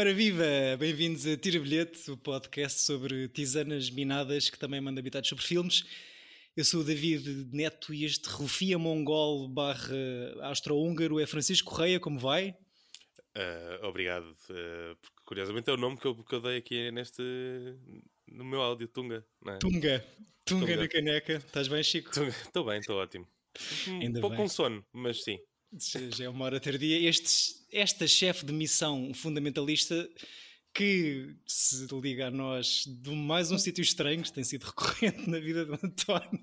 Ora viva! Bem-vindos a Tira Bilhete, o podcast sobre tisanas minadas que também manda habitados sobre filmes. Eu sou o David Neto e este rufia mongol barra astro-húngaro é Francisco Correia, como vai? Uh, obrigado, uh, porque curiosamente é o nome que eu, que eu dei aqui neste no meu áudio, Tunga. É? Tunga. Tunga, Tunga na caneca. Estás bem, Chico? Estou bem, estou ótimo. Ainda um pouco bem. com sono, mas sim. Já é uma hora tardia. Este, esta chefe de missão fundamentalista que se liga a nós de mais um sítio estranho que tem sido recorrente na vida do António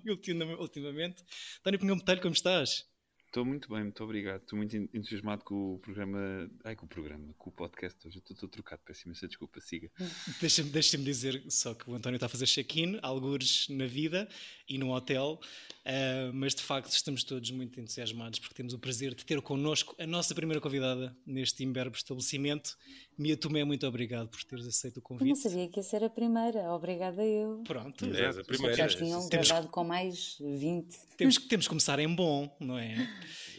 ultimamente. António Pinhão Botelho, como estás? Estou muito bem, muito obrigado. Estou muito entusiasmado com o programa. Ai, com o programa, com o podcast. Hoje estou trocado, peço imensa desculpa, siga. Deixa-me deixa dizer só que o António está a fazer check-in, algures na vida e no hotel, uh, mas de facto estamos todos muito entusiasmados porque temos o prazer de ter connosco a nossa primeira convidada neste imberbe estabelecimento. Mia Tomé, muito obrigado por teres aceito o convite. Eu não sabia que ia ser a primeira, obrigada eu. Pronto, é, a primeira. Já tinham temos, gravado com mais 20. Temos, temos que começar em bom, não é?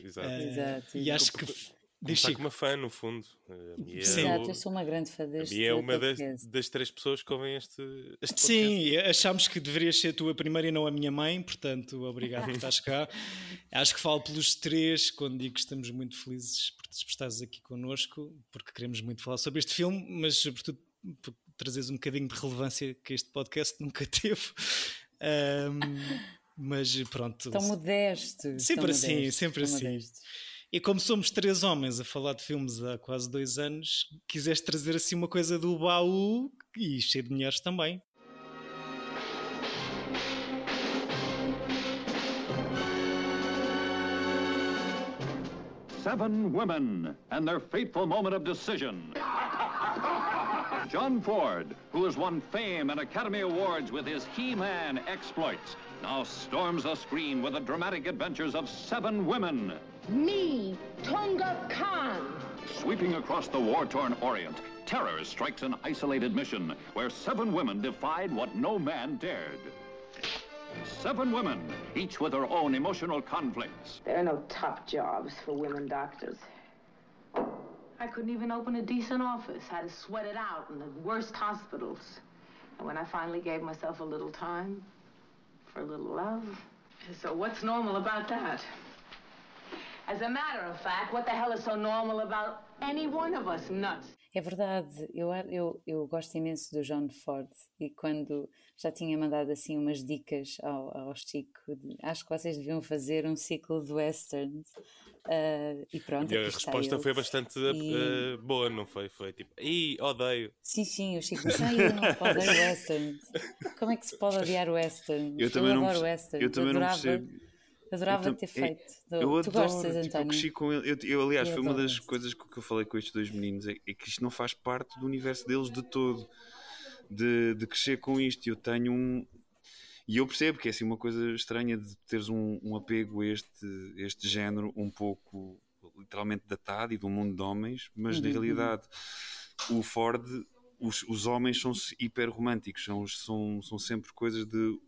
Exato. Uh, Exato. E acho que. Está com uma fã, no fundo. É Exato, o, eu sou uma grande fã deste. Minha é uma das, das, três pessoas que ouvem este, este Sim, achámos que deverias ser tu a primeira e não a minha mãe, portanto, obrigado por estás cá. Acho que falo pelos três quando digo que estamos muito felizes por estás aqui connosco, porque queremos muito falar sobre este filme, mas sobretudo por trazeres um bocadinho de relevância que este podcast nunca teve. Um, mas pronto. Tão modesto. Sempre assim, sempre assim. Modesto. E como somos três homens a falar de filmes há quase dois anos, quiseste trazer assim uma coisa do baú e cheio de mulheres também. Seven women and their fateful moment of decision. John Ford, who has won fame and Academy Awards with his He-Man exploits, now storms the screen with the dramatic adventures of seven women. Me, Tonga Khan. Sweeping across the war-torn Orient, terror strikes an isolated mission where seven women defied what no man dared. Seven women, each with her own emotional conflicts. There are no top jobs for women doctors. I couldn't even open a decent office. I Had to sweat it out in the worst hospitals. And when I finally gave myself a little time, for a little love. So what's normal about that? As a matter of fact, what the hell is so normal about any one of us nuts? É verdade, eu, eu, eu gosto imenso do John Ford e quando já tinha mandado assim umas dicas ao, ao Chico, de, acho que vocês deviam fazer um ciclo de westerns uh, e pronto. E a resposta foi bastante e... uh, boa, não foi? Foi tipo, ih, odeio. Sim, sim, o Chico disse, ah, eu não odeio westerns. Como é que se pode odiar westerns? Eu, também eu adoro westerns. Eu também adorava... não percebo Adorava ter feito. Eu, eu tu adoro, gostas, tipo, António? Eu cresci com ele. Eu, eu aliás, eu foi uma das coisas que eu falei com estes dois meninos: é, é, que isto não faz parte do universo deles de todo. De, de crescer com isto. Eu tenho um. E eu percebo que é assim uma coisa estranha de teres um, um apego a este, este género um pouco literalmente datado e do mundo de homens, mas uhum. na realidade o Ford, os, os homens são hiper românticos, são, são, são sempre coisas de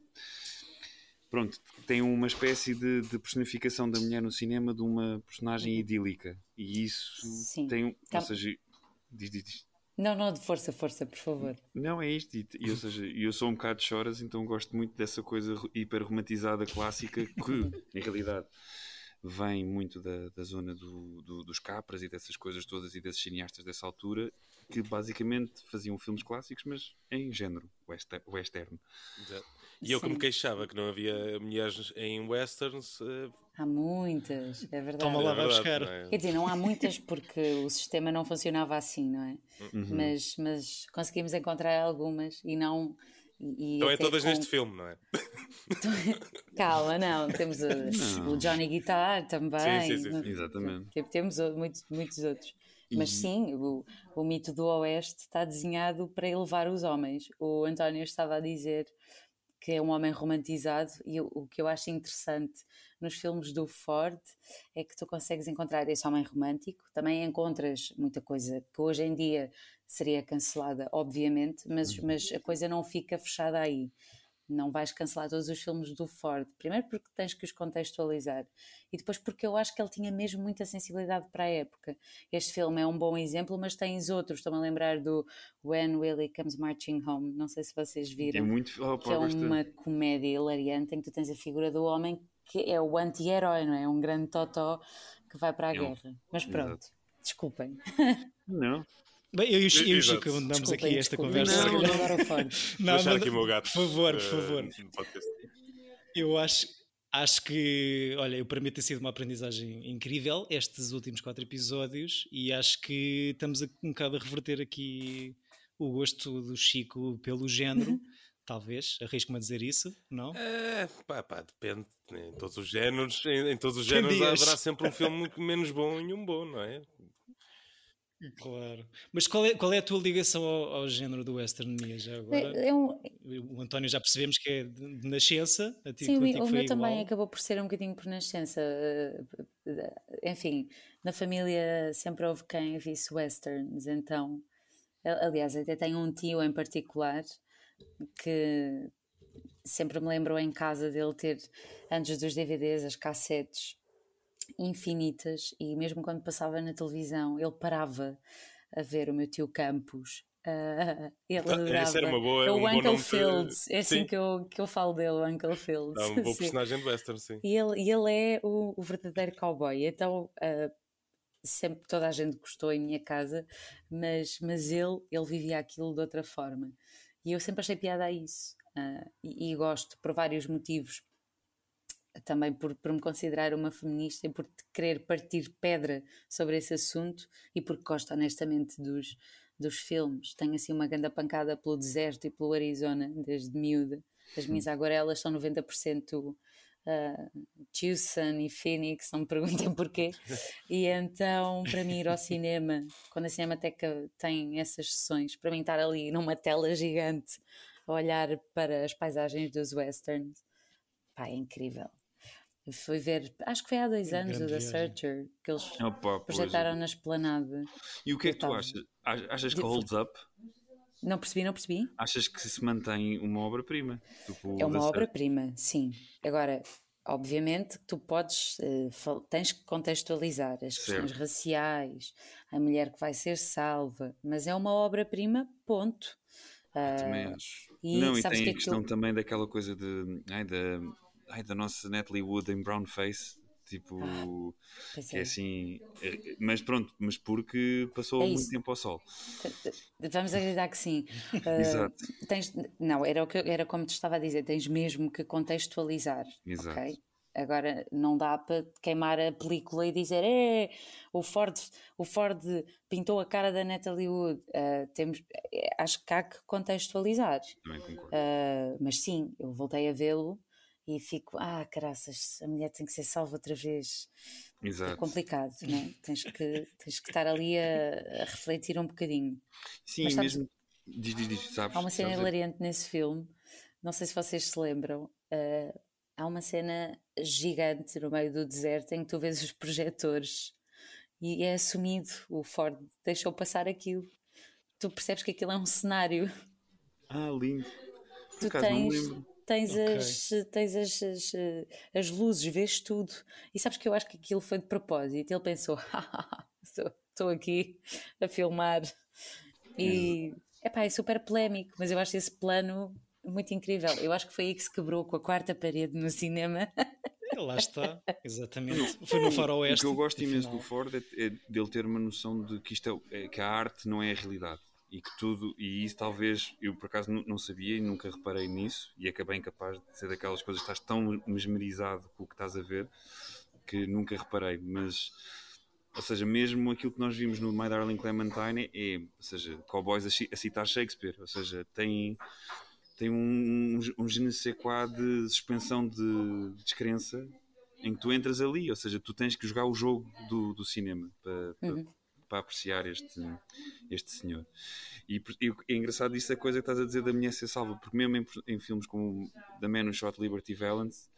pronto, tem uma espécie de, de, personificação da mulher no cinema de uma personagem idílica. E isso Sim. tem. Tá. Ou seja, diz, diz, diz. Não, não, de força, força, por favor. Não, é isto. E, e, ou seja, eu sou um bocado de choras, então gosto muito dessa coisa hiper romantizada clássica que, em realidade, vem muito da, da zona do, do, dos Capras e dessas coisas todas e desses cineastas dessa altura que basicamente faziam filmes clássicos, mas em género western. E eu Sim. que me queixava que não havia mulheres em westerns. Uh... Há muitas, é verdade. Toma lá, é verdade, buscar. É? Quer dizer, não há muitas porque o sistema não funcionava assim, não é? Uhum. Mas, mas conseguimos encontrar algumas e não. E então é todas com... neste filme, não é? Calma, não. Temos o, não. o Johnny Guitar também. Sim, sim, sim, sim. Exatamente. Temos muitos, muitos outros. Mas sim, o, o mito do Oeste está desenhado para elevar os homens. O António estava a dizer que é um homem romantizado e o, que eu acho interessante nos filmes do Ford é que tu consegues encontrar esse homem romântico, também encontras muita coisa que hoje em dia seria cancelada, obviamente, mas, uhum. mas a coisa não fica fechada aí. Não vais cancelar todos os filmes do Ford. Primeiro porque tens que os contextualizar e depois porque eu acho que ele tinha mesmo muita sensibilidade para a época. Este filme é um bom exemplo, mas tens outros. Estou-me a lembrar do When Willie Comes Marching Home. Não sei se vocês viram. É muito, oh, que é uma comédia hilariante em que tu tens a figura do homem que é o anti-herói, não é? Um grande totó que vai para a é guerra. Mas pronto, Exato. desculpem. Não. Bem, eu, eu e o Chico abandonamos aqui esta conversa. Não, não, não, não, não, aqui o meu gato. Por favor, por favor. eu acho, acho que, olha, eu para mim tem sido uma aprendizagem incrível estes últimos quatro episódios e acho que estamos a, um bocado a reverter aqui o gosto do Chico pelo género. Talvez, arrisco-me a dizer isso, não? É, pá, pá, depende. Em todos os géneros, em, em todos os géneros haverá sempre um filme muito menos bom e um bom, não é? Claro. Mas qual é, qual é a tua ligação ao, ao género do western, Mia, já agora? É, é um... O António já percebemos que é de, de nascença. A ti, Sim, o, meu igual. também acabou por ser um bocadinho por nascença. Enfim, na família sempre houve quem visse westerns, então... Aliás, até tenho um tio em particular que sempre me lembrou em casa dele ter, antes dos DVDs, as cassetes infinitas e mesmo quando passava na televisão ele parava a ver o meu tio Campos Uh, ele ah, adorava. era uma boa, é o um Uncle Fields, é assim que eu, que eu falo dele, o Uncle Fields. É um bom personagem de western, sim. E ele, e ele é o, o verdadeiro cowboy, então uh, sempre toda a gente gostou em minha casa, mas, mas ele, ele vivia aquilo de outra forma. E eu sempre achei piada a isso. Uh, e, e, gosto por vários motivos também por, por me considerar uma feminista e por querer partir pedra sobre esse assunto e porque gosto honestamente dos, dos filmes. Tenho assim uma grande pancada pelo deserto e pelo Arizona desde miúda. As minhas hum. aguarelas são 90% uh, Tucson e Phoenix, não me perguntem porquê. E então, para mim, ir ao cinema, quando a Cinemateca tem essas sessões, para mim estar ali numa tela gigante a olhar para as paisagens dos westerns, pá, é incrível. Fui ver, acho que foi há dois anos, o The Searcher, que eles Opa, projetaram na esplanada. E o que é que tu achas? Achas que holds up? Não percebi, não percebi. Achas que se mantém uma obra-prima? Tipo, é uma obra-prima, sim. Agora, obviamente, tu podes, uh, tens que contextualizar as certo. questões raciais, a mulher que vai ser salva, mas é uma obra-prima, ponto. Uh, também acho. E não, e tem a é questão tu... também daquela coisa de. Ai, da ai, da nossa Natalie Wood em Brown Face. Tipo, ah, que é. é assim, é, mas pronto, mas porque passou é muito tempo ao sol. Vamos acreditar que sim. Exato. Uh, tens, não, era, o que, era como te estava a dizer, tens mesmo que contextualizar. Exato. Okay? Agora não dá para queimar a película e dizer é, o Ford, o Ford pintou a cara da Natalie Wood. Uh, temos, acho que há que contextualizar. Também concordo. Uh, mas sim, eu voltei a vê-lo e fico, ah, caraças, a mulher tem que ser salva outra vez. É Exato. É complicado, não é? tens, que, tens que estar ali a, a refletir um bocadinho. Sim, Mas, sabes, mesmo. Diz, diz, diz, sabes, há uma cena hilariante nesse filme, não sei se vocês se lembram. Uh, há uma cena gigante no meio do deserto em que tu vês os projetores e é assumido. O Ford deixou passar aquilo. Tu percebes que aquilo é um cenário. Ah, lindo. tu tens, tens, okay. as, tens as, as, as, luzes, vês tudo. E sabes que eu acho que aquilo foi de propósito. Ele pensou: estou aqui a filmar. E epá, é super polémico, mas eu acho esse plano muito incrível. Eu acho que foi aí que se quebrou com a quarta parede no cinema. Lá está, exatamente. Foi no faroeste. O que eu gosto imenso do Ford é, é dele ter uma noção de que, isto é, é, que a arte não é a realidade e que tudo, e isso talvez eu por acaso não sabia e nunca reparei nisso, e acabei incapaz de ser daquelas coisas estás tão mesmerizado com o que estás a ver que nunca reparei, mas ou seja, mesmo aquilo que nós vimos no My Darling Clementine é, ou seja, cowboys a, citar Shakespeare, ou seja, tem, tem um, um, um de suspensão de descrença em que tu entras ali, ou seja, tu tens que jogar o jogo do, do cinema para, uhum para apreciar este, este senhor. E, e é engraçado isso, a coisa que estás a dizer da mulher ser salva, porque mesmo em, em filmes como The Man Who Shot Liberty Valance,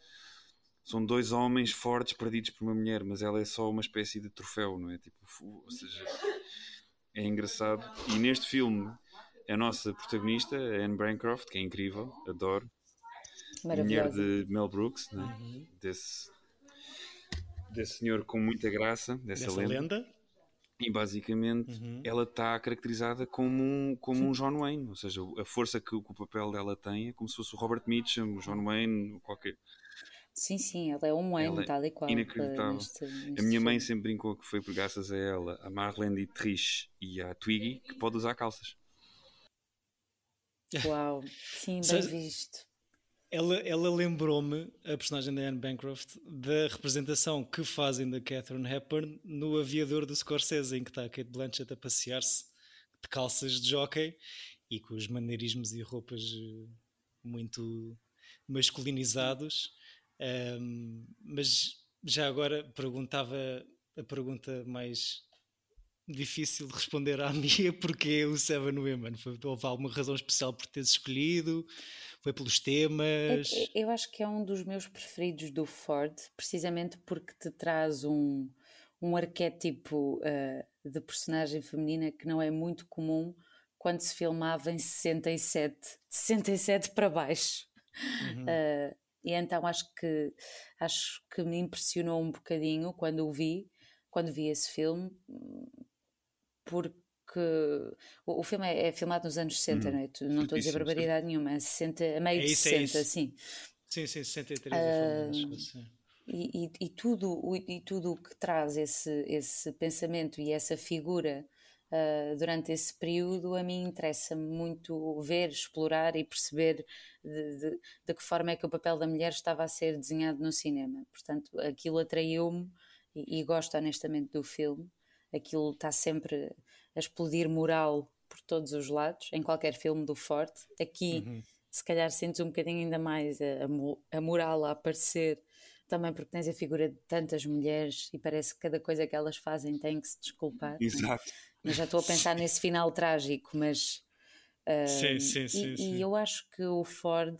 são dois homens fortes perdidos por uma mulher, mas ela é só uma espécie de troféu, não é? Tipo, ou seja, é engraçado. E neste filme, a nossa protagonista, a Anne Bancroft, que é incrível, adoro, mulher de Mel Brooks, né? uhum. desse, desse senhor com muita graça, dessa, dessa lenda. lenda. E basicamente uhum. ela está caracterizada como um, como um John Wayne, ou seja, a força que, que, o papel dela tem é como se fosse o Robert Mitchum, o John Wayne, qualquer. Sim, sim, ela é um Wayne, é tal e qual. Inacreditável. Neste, neste a minha mãe sempre brincou que foi por graças a ela, a Marlene Dietrich e a Twiggy, que pode usar calças. Uau, sim, bem visto. Ela, ela lembrou-me, a personagem da Anne Bancroft, da representação que fazem da Catherine Hepburn no Aviador do Scorsese, em que está a Kate Blanchett a passear-se de calças de jockey e com os maneirismos e roupas eh, muito masculinizados. Um, mas já agora perguntava a pergunta mais difícil de responder à minha, porque o Seven Women? Foi, houve alguma razão especial por teres escolhido? Foi pelos temas? Eu, eu acho que é um dos meus preferidos do Ford, precisamente porque te traz um, um arquétipo uh, de personagem feminina que não é muito comum quando se filmava em 67, de 67 para baixo. Uhum. Uh, e então acho que acho que me impressionou um bocadinho quando o vi, quando vi esse filme, porque o, o filme é, é, filmado nos anos 60, hum, não é? Não estou a dizer barbaridade nenhuma, é 60, a meio é isso, de 60, é sim. Sim, sim, 63 uh, é e, e, e, tudo o, e tudo o que traz esse, esse pensamento e essa figura uh, durante esse período, a mim interessa muito ver, explorar e perceber de, de, de, que forma é que o papel da mulher estava a ser desenhado no cinema. Portanto, aquilo atraiu-me e, e gosto honestamente do filme. Aquilo está sempre a explodir moral por todos os lados, em qualquer filme do Forte. Aqui, uhum. se calhar, sentes um bocadinho ainda mais a, a, moral a aparecer, também porque tens a figura de tantas mulheres e parece que cada coisa que elas fazem tem que se desculpar. É? Exato. Mas já estou a pensar nesse final trágico, mas. Uh, sim, sim, sim, e, sim. e eu acho que o Ford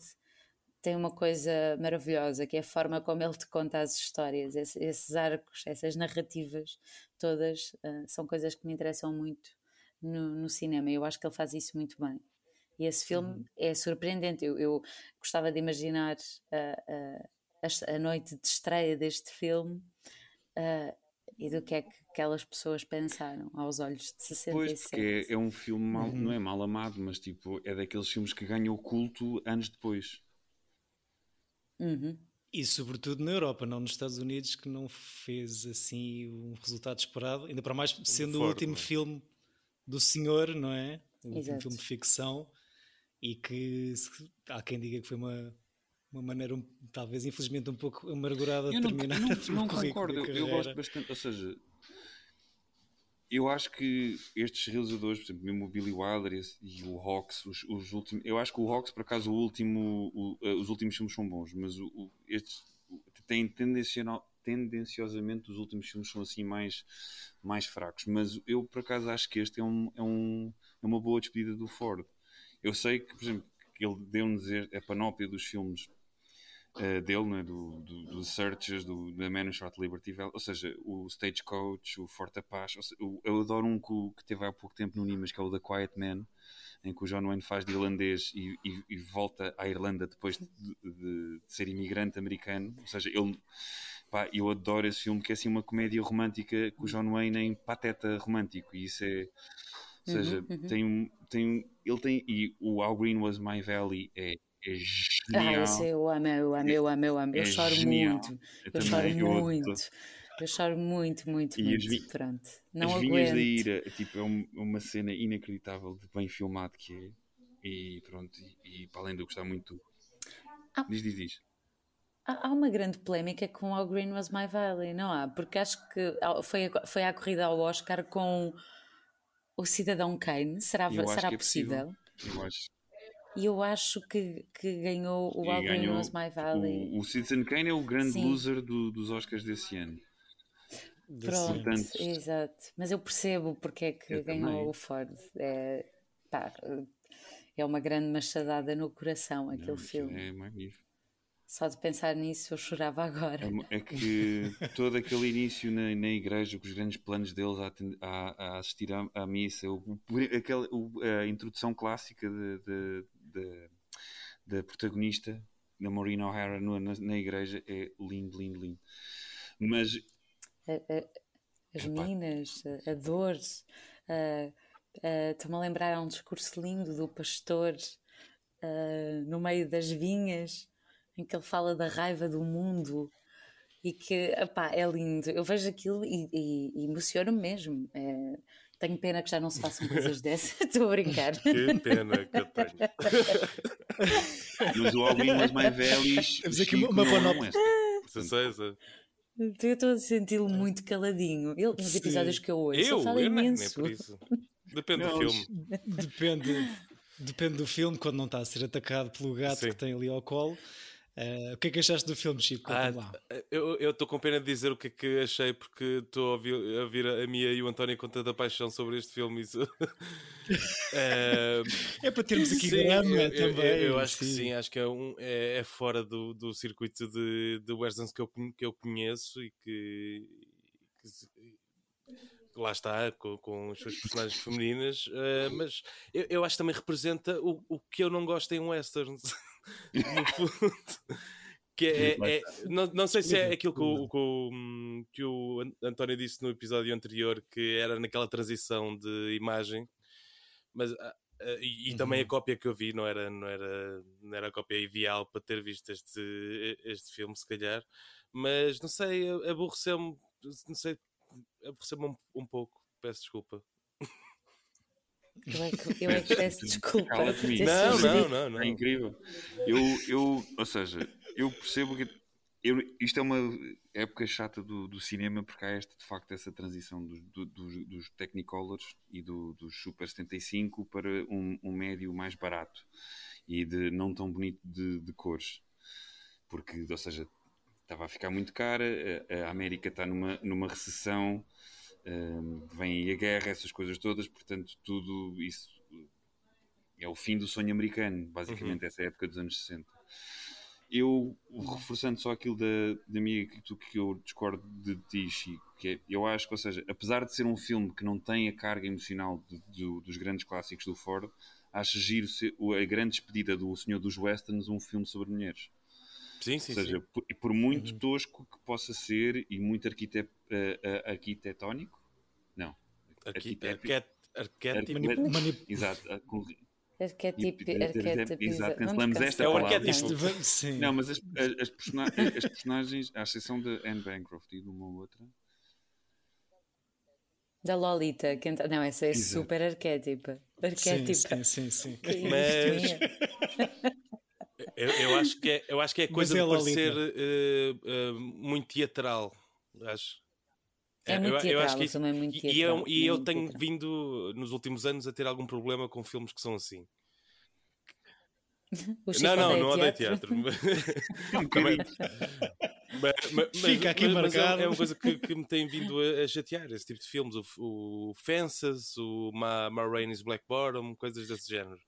tem uma coisa maravilhosa, que é a forma como ele te conta as histórias, esses arcos, essas narrativas todas, uh, são coisas que me interessam muito no, no, cinema. Eu acho que ele faz isso muito bem. E esse filme uhum. é surpreendente. Eu, eu, gostava de imaginar uh, a, a, noite de estreia deste filme uh, e do que é que aquelas pessoas pensaram aos olhos de 67. Pois, porque é, é um filme mal, uhum. não é mal amado, mas tipo, é daqueles filmes que ganham culto anos depois. Uhum. E sobretudo na Europa, não nos Estados Unidos, que não fez assim um resultado esperado, ainda para mais sendo o último filme do senhor, não é? O Exato. último filme de ficção, e que há quem diga que foi uma, uma maneira, talvez infelizmente um pouco amargurada de terminar. Não, não, não concordo, eu, eu gosto bastante, ou seja, eu acho que estes realizadores, por exemplo, mesmo o Billy Wilder e o Hawks, os, os últimos, eu acho que o Hawks, por acaso, o último, o, uh, os últimos filmes são bons, mas o, o, estes têm tendenciosamente os últimos filmes são assim mais, mais fracos. Mas eu, por acaso, acho que este é, um, é, um, é uma boa despedida do Ford. Eu sei que, por exemplo, que ele deu-nos a panóplia dos filmes uh, dele, né? do, do, do Searchers, do, da Man Shot Liberty ou seja, o Stagecoach, o Forte Apache. Eu, eu adoro um que, que teve há pouco tempo no Nimas, que é o The Quiet Man, em que o John Wayne faz de irlandês e, e, e volta à Irlanda depois de, de, de, ser imigrante americano. Ou seja, ele. Pá, eu adoro esse filme, que é assim uma comédia romântica com o John Wayne em pateta romântico, e isso é. Ou seja, uhum, uhum. tem, tem, ele tem. E o How Green Was My Valley é é genial. Ah, esse eu amo, eu amo, eu amo, eu amo. Eu é choro genial. muito. Eu, eu choro eu muito. Eu choro muito, muito, e muito. Vi... Pronto. Não as aguento. vinhas da ira, tipo, é uma cena inacreditável de bem filmado que é. E pronto, e, e para além de eu gostar muito. Ah. Diz, diz, diz. Há uma grande polémica com All Green Was My Valley, não há? Porque acho que foi, foi à corrida ao Oscar com o Cidadão Kane. Será, será é possível? possível? Eu acho. E eu acho que, que ganhou o Green Was My Valley. O, o Citizen Kane é o grande Sim. loser do, dos Oscars desse ano. Pronto, Portanto, exato. Mas eu percebo porque é que ganhou também. o Ford. É, pá, é uma grande machadada no coração aquele Não, filme. É magnífico. Só de pensar nisso eu chorava agora. É, é que todo aquele início na, na igreja, com os grandes planos deles a, a, a assistir à, à missa, o, aquela, a introdução clássica de, de da, da protagonista na Maureen O'Hara na, na, igreja é lindo, lindo, lindo. Mas as minas, a dor, estou-me a lembrar um discurso lindo do pastor no meio das vinhas, em que ele fala da raiva do mundo e que epá, é lindo. Eu vejo aquilo e, e, e emociono-me mesmo. É, tenho pena que já não se façam coisas dessas, estou a brincar. Que pena que eu tenho. Mas o alguns mais velhos. Temos aqui uma, uma panóplia. Eu estou a senti-lo muito caladinho. Ele, nos episódios que eu ouço, eu, fala eu imenso. Nem por isso. Depende não, do filme. Depende, depende do filme, quando não está a ser atacado pelo gato Sim. que tem ali ao colo. Uh, o que é que achaste do filme, Chico? Ah, eu estou com pena de dizer o que é que achei, porque estou a ouvir, a ouvir a Mia e o António com tanta paixão sobre este filme. Isso... uh, é para termos aqui sim, também. Eu, eu acho sim. que sim, acho que é, um, é, é fora do, do circuito de, de westerns que eu, que eu conheço e que, que lá está, com, com as suas personagens femininas, uh, mas eu, eu, acho que também representa o, o que eu não gosto em westerns. no fundo. Que é, é, não, não sei se é aquilo que o, que, o, que o António disse no episódio anterior, que era naquela transição de imagem, mas uh, e, e uhum. também a cópia que eu vi não era, não, era, não era a cópia ideal para ter visto este, este filme, se calhar, mas não sei, aborreceu-me, não sei, aborreceu-me um, um pouco, peço desculpa. Eu é que, eu é que peço desculpa. Não, não, não, não. É incrível. Eu, eu, ou seja, eu percebo que eu, isto é uma época chata do, do, cinema porque há esta, de facto essa transição dos, do, dos, dos Technicolors e do, dos Super 75 para um, um, médio mais barato e de não tão bonito de, de cores. Porque, ou seja, estava a ficar muito cara, a, a América está numa, numa recessão vem aí a guerra, essas coisas todas, portanto, tudo isso é o fim do sonho americano, basicamente, uhum. essa época dos anos 60. Eu, reforçando só aquilo da, da minha que, que eu discordo de ti, Chico, que é, eu acho que, ou seja, apesar de ser um filme que não tem a carga emocional de, de, dos grandes clássicos do Ford, acho giro ser, a grande despedida do Senhor dos Westerns um filme sobre mulheres. Sim, sim, Ou seja, sim. Por, por, muito uhum. tosco que possa ser e muito arquite, uh, uh, arquitetónico, não. Arquétipo. Exato. Arquétipo. Exato, cancelamos esta É o arquétipo. Sim. Não, mas as, as, persona as personagens, à exceção de Anne Bancroft e de uma outra. Da Lolita, que entra... não, essa é Exato. super arquétipa. Arquétipa. Sim, sim, sim. sim. Mas. Eu, eu, acho que é, eu acho que é coisa é de parecer uh, uh, muito teatral. Acho. É muito teatral, eu, eu acho que isso, é muito teatral. E eu, e eu tenho teatral. vindo nos últimos anos a ter algum problema com filmes que são assim. não, não, não odeio teatro. mas, mas, Fica aqui mas, marcado. é, uma coisa que, que, me tem vindo a, a chatear, esse tipo de filmes. O, o Fences, o Ma, Ma Rainey's Black Bottom, coisas desse género.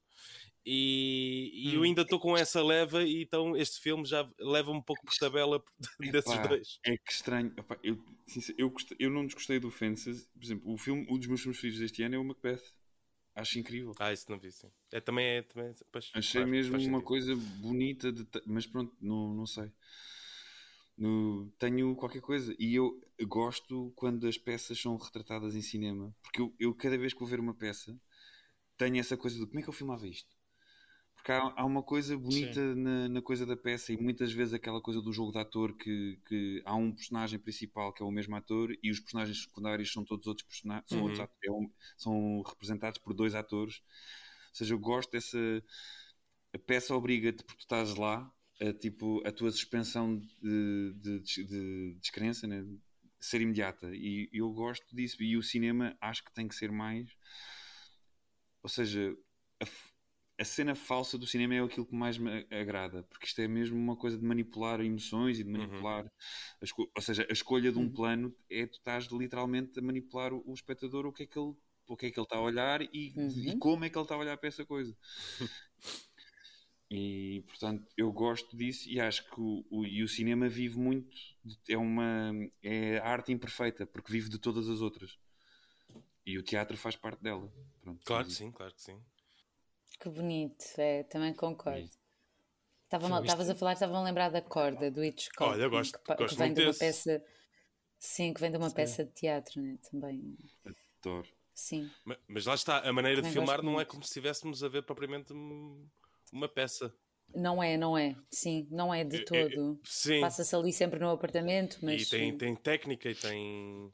E, e hum. eu ainda estou com essa leva, e então este filme já leva um pouco por tabela desses Epá, dois. É que estranho. Epá, eu, eu, eu não desgostei do Fences. Por exemplo, o filme, um dos meus filmes preferidos deste ano é o Macbeth. Acho incrível. Ah, isso não vi, sim. É, também é. Também, pois, Achei claro, mesmo uma coisa bonita, de, mas pronto, não, não sei. No, tenho qualquer coisa. E eu gosto quando as peças são retratadas em cinema. Porque eu, eu cada vez que vou ver uma peça, tenho essa coisa de como é que eu filmava isto? Porque há, há uma coisa bonita na, na, coisa da peça e muitas vezes aquela coisa do jogo de ator que, que há um personagem principal que é o mesmo ator e os personagens secundários são todos outros personagens, são, outros uhum. é são representados por dois atores. Ou seja, eu gosto dessa. A peça obriga-te, porque tu estás lá, a, tipo, a tua suspensão de, de, de, de descrença né? ser imediata. E eu gosto disso. E o cinema acho que tem que ser mais. Ou seja, a, a cena falsa do cinema é aquilo que mais me agrada, porque isto é mesmo uma coisa de manipular emoções e de uhum. manipular. Uhum. ou seja, a escolha de um uhum. plano é tu estás literalmente a manipular o, o, espectador o que é que ele, o que é que ele está a olhar e, uhum. e como é que ele está a olhar para essa coisa. e portanto eu gosto disso e acho que o, o, e o cinema vive muito, é uma é a arte imperfeita, porque vive de todas as outras. E o teatro faz parte dela. Pronto, claro que sim, claro que sim. Que bonito, é, também concordo. Estavas a falar, estavam a lembrar da corda do Hitchcock. Olha, eu gosto, que, gosto que vem de uma desse. peça. Sim, que vem de uma sim. peça de teatro, né? Também. Adoro. Sim. Mas, mas, lá está, a maneira Também de filmar não muito. é como se estivéssemos a ver propriamente uma peça. Não é, não é. Sim, não é de todo. Passa-se ali sempre no apartamento, mas. E tem, tem técnica e tem.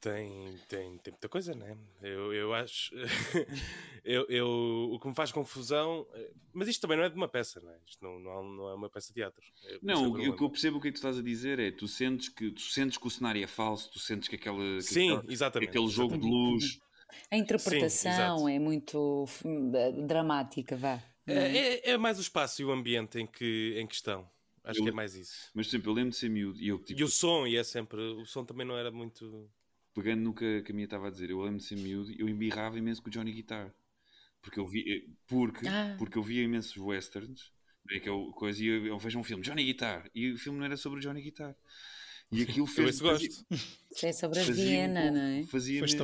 Tem, tem, tem muita coisa, né? Eu, eu acho. eu, eu, o que me faz confusão. Mas isto também não é de uma peça, não é? Isto não, não, não é uma peça de teatro. É não, o, o que eu percebo o que, é que tu estás a dizer é tu sentes que, tu sentes que o cenário é falso, tu sentes que, aquela, que Sim, exatamente, aquele jogo exatamente. de luz. A interpretação Sim, é muito dramática, vá. É, é, é, mais o espaço e o ambiente em que, em que estão. Acho eu, que é mais isso. Mas sempre eu lembro de ser miúdo e eu tipo, E o som, e é sempre. O som também não era muito. Pegando no que, que a minha estava a dizer, eu lembro de ser miúdo eu embirrava imenso com o Johnny Guitar. Porque eu vi, porque, ah. porque eu via imensos westerns, é que eu, coisa, e eu, eu vejo um filme, Johnny Guitar, e o filme não era sobre o Johnny Guitar. E aquilo fez. Eu gosto. é sobre a Viena, não é? Fazia-me fazia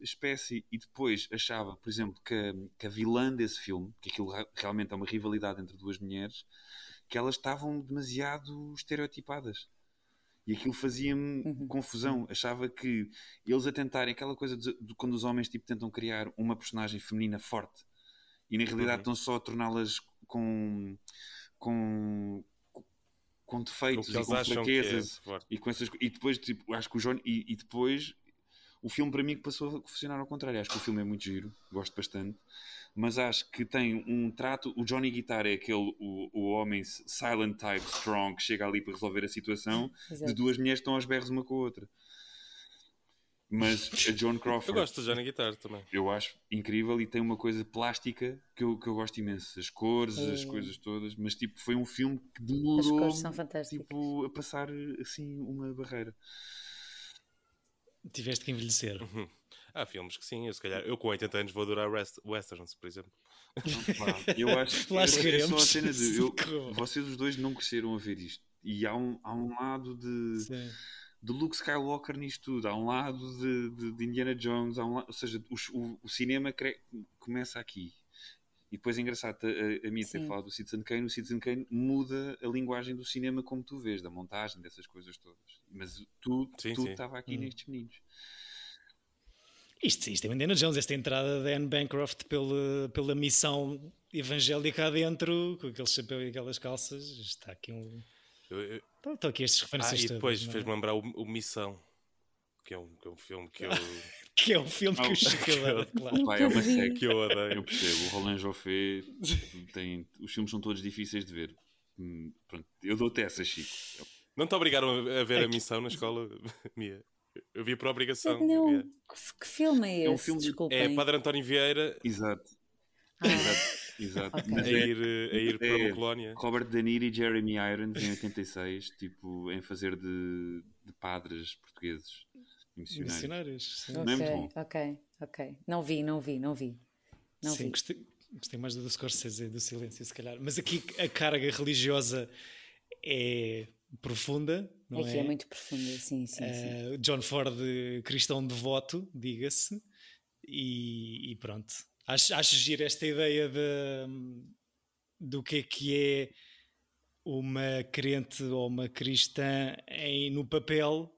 espécie. E depois achava, por exemplo, que a, que a vilã desse filme, que aquilo realmente é uma rivalidade entre duas mulheres, que elas estavam demasiado estereotipadas. E aquilo fazia-me uhum. confusão. Achava que eles a tentarem aquela coisa de, de, quando os homens tipo, tentam criar uma personagem feminina forte e na realidade uhum. estão só a torná-las com, com, com defeitos e com fraquezas é e com essas e depois tipo, acho que o Johnny e, e, depois o filme para mim passou a funcionar ao contrário. Acho que o filme é muito giro, gosto bastante mas acho que tem um trato. O Johnny Guitar é aquele o, o homem silent type, strong, que chega ali para resolver a situação, Exato. de duas mulheres que estão aos berros uma com a outra. Mas a John Crawford. Eu gosto do Johnny Guitar também. Eu acho incrível e tem uma coisa plástica que eu, que eu gosto imenso. As cores, é. as coisas todas. Mas tipo, foi um filme que demorou tipo, a passar assim uma barreira. Tiveste que envelhecer. Uhum. Há filmes que sim, eu, se calhar, eu com 80 anos vou adorar West, Westerns, por exemplo. eu acho que é só a cena de eu, vocês os dois não cresceram a ver isto. E há um, há um lado de, de Luke Skywalker nisto tudo, há um lado de, de, de Indiana Jones, há um lado, ou seja, o, o, o cinema cre... começa aqui. E depois é engraçado a, a minha ter falado do Citizen Kane. O Citizen Kane muda a linguagem do cinema como tu vês, da montagem, dessas coisas todas. Mas tudo estava aqui hum. nestes meninos. Isto, isto é Indiana Jones, esta entrada de Anne Bancroft pela, pela missão evangélica adentro, com aquele chapéu e aquelas calças. Está aqui um. Estão aqui estes referências. Ah, e depois é? fez-me lembrar o, o, Missão, que é, um, que é um filme que eu. que é um filme que o Chico adora, claro. Pai, é uma série que eu adoro. Eu percebo. O Roland Joffé tem. Os filmes são todos difíceis de ver. Hum, pronto, eu dou-te essa, Chico. Não te obrigaram a ver a missão na escola, Mia? Eu vi por obrigação. Não, que filme é esse? É um filme de... É Padre António Vieira. Exato. Ah. Exato. Exato. Okay. A ir, a ir é, para uma colónia. Robert De Niro e Jeremy Irons em 86, tipo, em fazer de, de padres portugueses missionários. missionários não é muito bom. Ok, ok. Não vi, não vi, não vi. Não sim, vi. Gostei, gostei mais do Scorsese e do Silêncio, se calhar. Mas aqui a carga religiosa é profunda. Não Aqui é, é muito profunda, sim, sim, uh, sim. John Ford, cristão devoto, diga-se, e, e, pronto. Acho, acho giro esta ideia de, do que é que é uma crente ou uma cristã em, no papel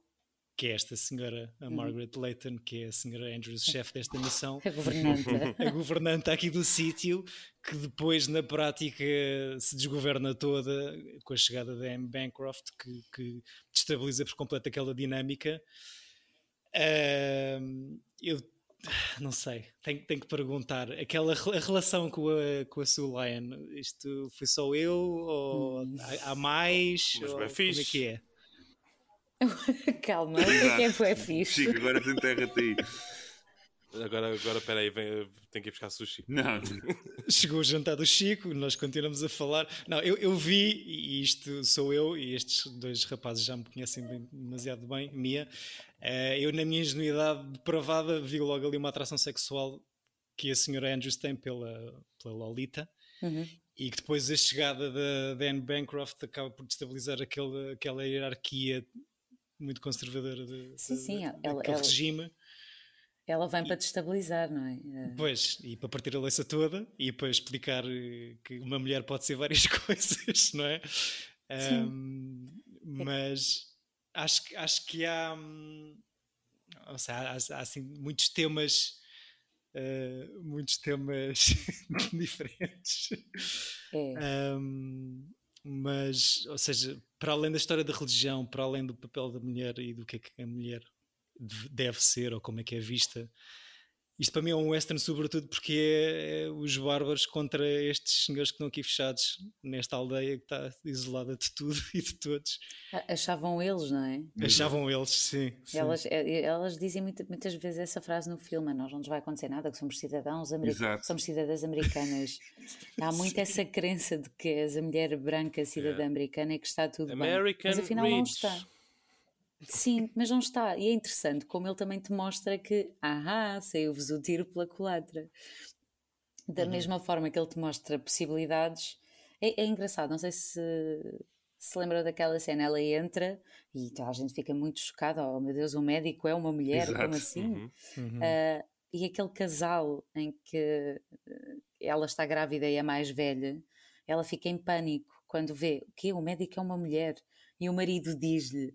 que é esta senhora, a uhum. Margaret Leighton, que é a senhora Andrews, chefe desta missão. A governanta. a governanta aqui do sítio, que depois na prática se desgoverna toda com a chegada da M. Bancroft, que, que destabiliza por completo aquela dinâmica. Uh, eu não sei, tenho, tenho que perguntar. Aquela a relação com a, com a Sue Lyon, isto foi só eu ou hum. há, há mais? Mas ou, fixe. Como é que é? Calma, o que é foi fixe? Chico, agora desenterra-te aí. Agora, agora peraí, vem, tenho que ir buscar sushi. Não. Chegou o jantar do Chico, nós continuamos a falar. Não, eu, eu vi, e isto sou eu, e estes dois rapazes já me conhecem bem, demasiado bem, Mia. Uh, eu, na minha ingenuidade depravada, vi logo ali uma atração sexual que a senhora Andrews tem pela, pela Lolita. Uhum. E que depois a chegada da, da Anne Bancroft acaba por destabilizar aquele, aquela hierarquia muito conservadora de, sim, sim, de, ela, ela, regime. Ela vem e, para destabilizar, não é? Eh, pois, e para partir a leça toda e para explicar eh, que uma mulher pode ser várias coisas, não é? Um, mas acho, acho que há, hum, ou seja, há, há, há assim, muitos temas. Uh, muitos temas diferentes. É. Um, mas, ou seja, para além da história da religião, para além do papel da mulher e do que é que a mulher deve ser ou como é que é vista. Isto para mim é um western, sobretudo porque é, é, os bárbaros contra estes senhores que estão aqui fechados nesta aldeia que está isolada de tudo e de todos. Achavam eles, não é? Achavam eles, sim. sim. Elas, é, elas dizem muitas, muitas vezes essa frase no filme: nós não nos vai acontecer nada, que somos cidadãos americanos, somos cidadãs americanas. Há muito sim. essa crença de que és a mulher branca cidadã yeah. americana e que está tudo American bem. Mas afinal rich. não está. Sim, mas não está. E é interessante como ele também te mostra que, ah, saiu-vos o tiro pela culatra. Da uhum. mesma forma que ele te mostra possibilidades. É, é, engraçado, não sei se se lembra daquela cena. Ela entra e a gente fica muito chocada. Oh meu Deus, o médico é uma mulher, Exato. como assim? Uhum. Uhum. Uh, e aquele casal em que ela está grávida e é mais velha, ela fica em pânico quando vê o que o médico é uma mulher e o marido diz-lhe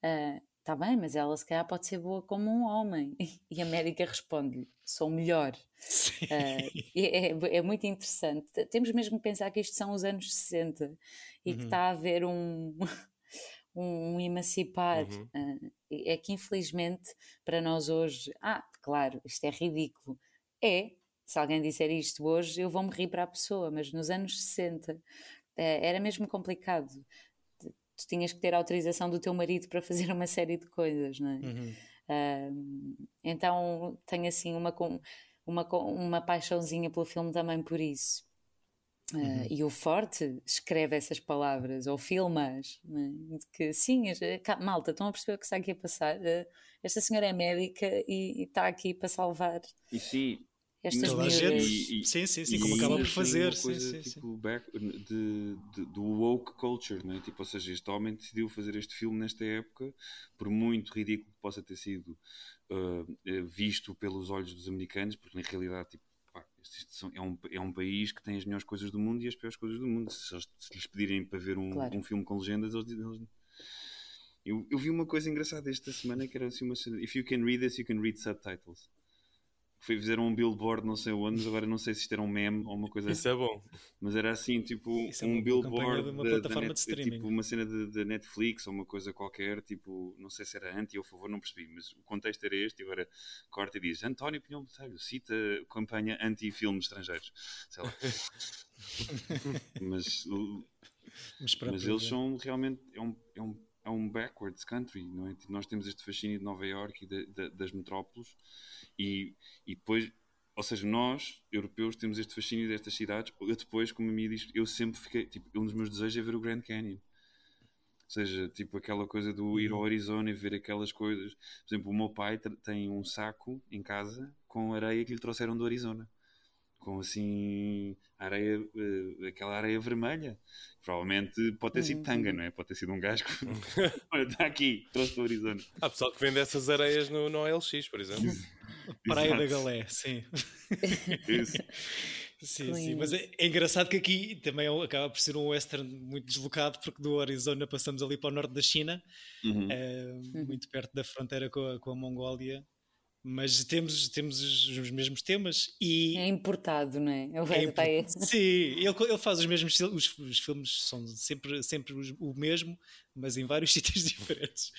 Está ah, uh, bem, mas ela se calhar pode ser boa como um homem. E a médica responde-lhe: sou melhor. Uh, é, é, muito interessante. Temos mesmo que pensar que isto são os anos 60 e uhum. que está a haver um, um emancipar. Uhum. Uh, é que infelizmente para nós hoje, ah, claro, isto é ridículo. É, se alguém disser isto hoje, eu vou-me rir para a pessoa, mas nos anos 60 era mesmo complicado tu tinhas que ter autorização do teu marido para fazer uma série de coisas, não é? Uhum. Uh, então tenho assim uma, uma, uma paixãozinha pelo filme também por isso. Uh, uhum. E o Forte escreve essas palavras, ou filmas, né? que sim, malta, estão a perceber o que está aqui a passar. Uh, esta senhora é médica e, e está aqui para salvar. E sim, estas Toda gente, sim, sim, sim, como acaba por fazer. Uma coisa, sim, tipo, sim. Back, de, de, do woke culture, né? tipo, ou seja, este homem decidiu fazer este filme nesta época, por muito ridículo que possa ter sido uh, visto pelos olhos dos americanos, porque na realidade, tipo, pá, é, um, é um país que tem as melhores coisas do mundo e as piores coisas do mundo. Se, eles, se lhes pedirem para ver um, claro. um filme com legendas, eles, eles eu, eu, vi uma coisa engraçada esta semana que era assim uma If you can read this, you can read subtitles foi fizeram um billboard não sei onde, agora não sei se isto era um meme ou uma coisa Isso é bom. Mas era assim, tipo, é um billboard de uma da, plataforma da net, de tipo uma cena de, Netflix ou uma coisa qualquer, tipo, não sei se era anti ou favor, não percebi, mas o contexto era este e agora corta e diz António Pinhão Botelho cita campanha anti-filmes estrangeiros. Sei lá. mas, mas, mas eles são realmente é um, é um é um backwards country, não é? Nós temos este fascínio de Nova York e de, de, das metrópoles e, e depois, ou seja, nós, europeus, temos este fascínio destas cidades. Eu depois, como a minha diz, eu sempre fiquei, tipo, um dos meus desejos é ver o Grand Canyon. Ou seja, tipo aquela coisa do ir ao uhum. Arizona e ver aquelas coisas. Por exemplo, o meu pai tem um saco em casa com areia que lhe trouxeram do Arizona com assim areia, uh, aquela areia vermelha. Provavelmente pode ter sido uhum. tanga, não é? Pode ter sido um gajo que Olha, está aqui, trouxe do Arizona. Há pessoal que vende essas areias no, no OLX, por exemplo. Praia da Galé, sim. Isso. Sim, sim, mas é, é, engraçado que aqui também é acaba por ser um western muito deslocado, porque do Arizona passamos ali para o norte da China, uhum. uh, muito perto da fronteira com a, com a Mongólia, mas temos, temos os, mesmos temas e é importado, não é? é import... Sim, ele, ele faz os mesmos os, os filmes são sempre, sempre o mesmo, mas em vários sítios diferentes.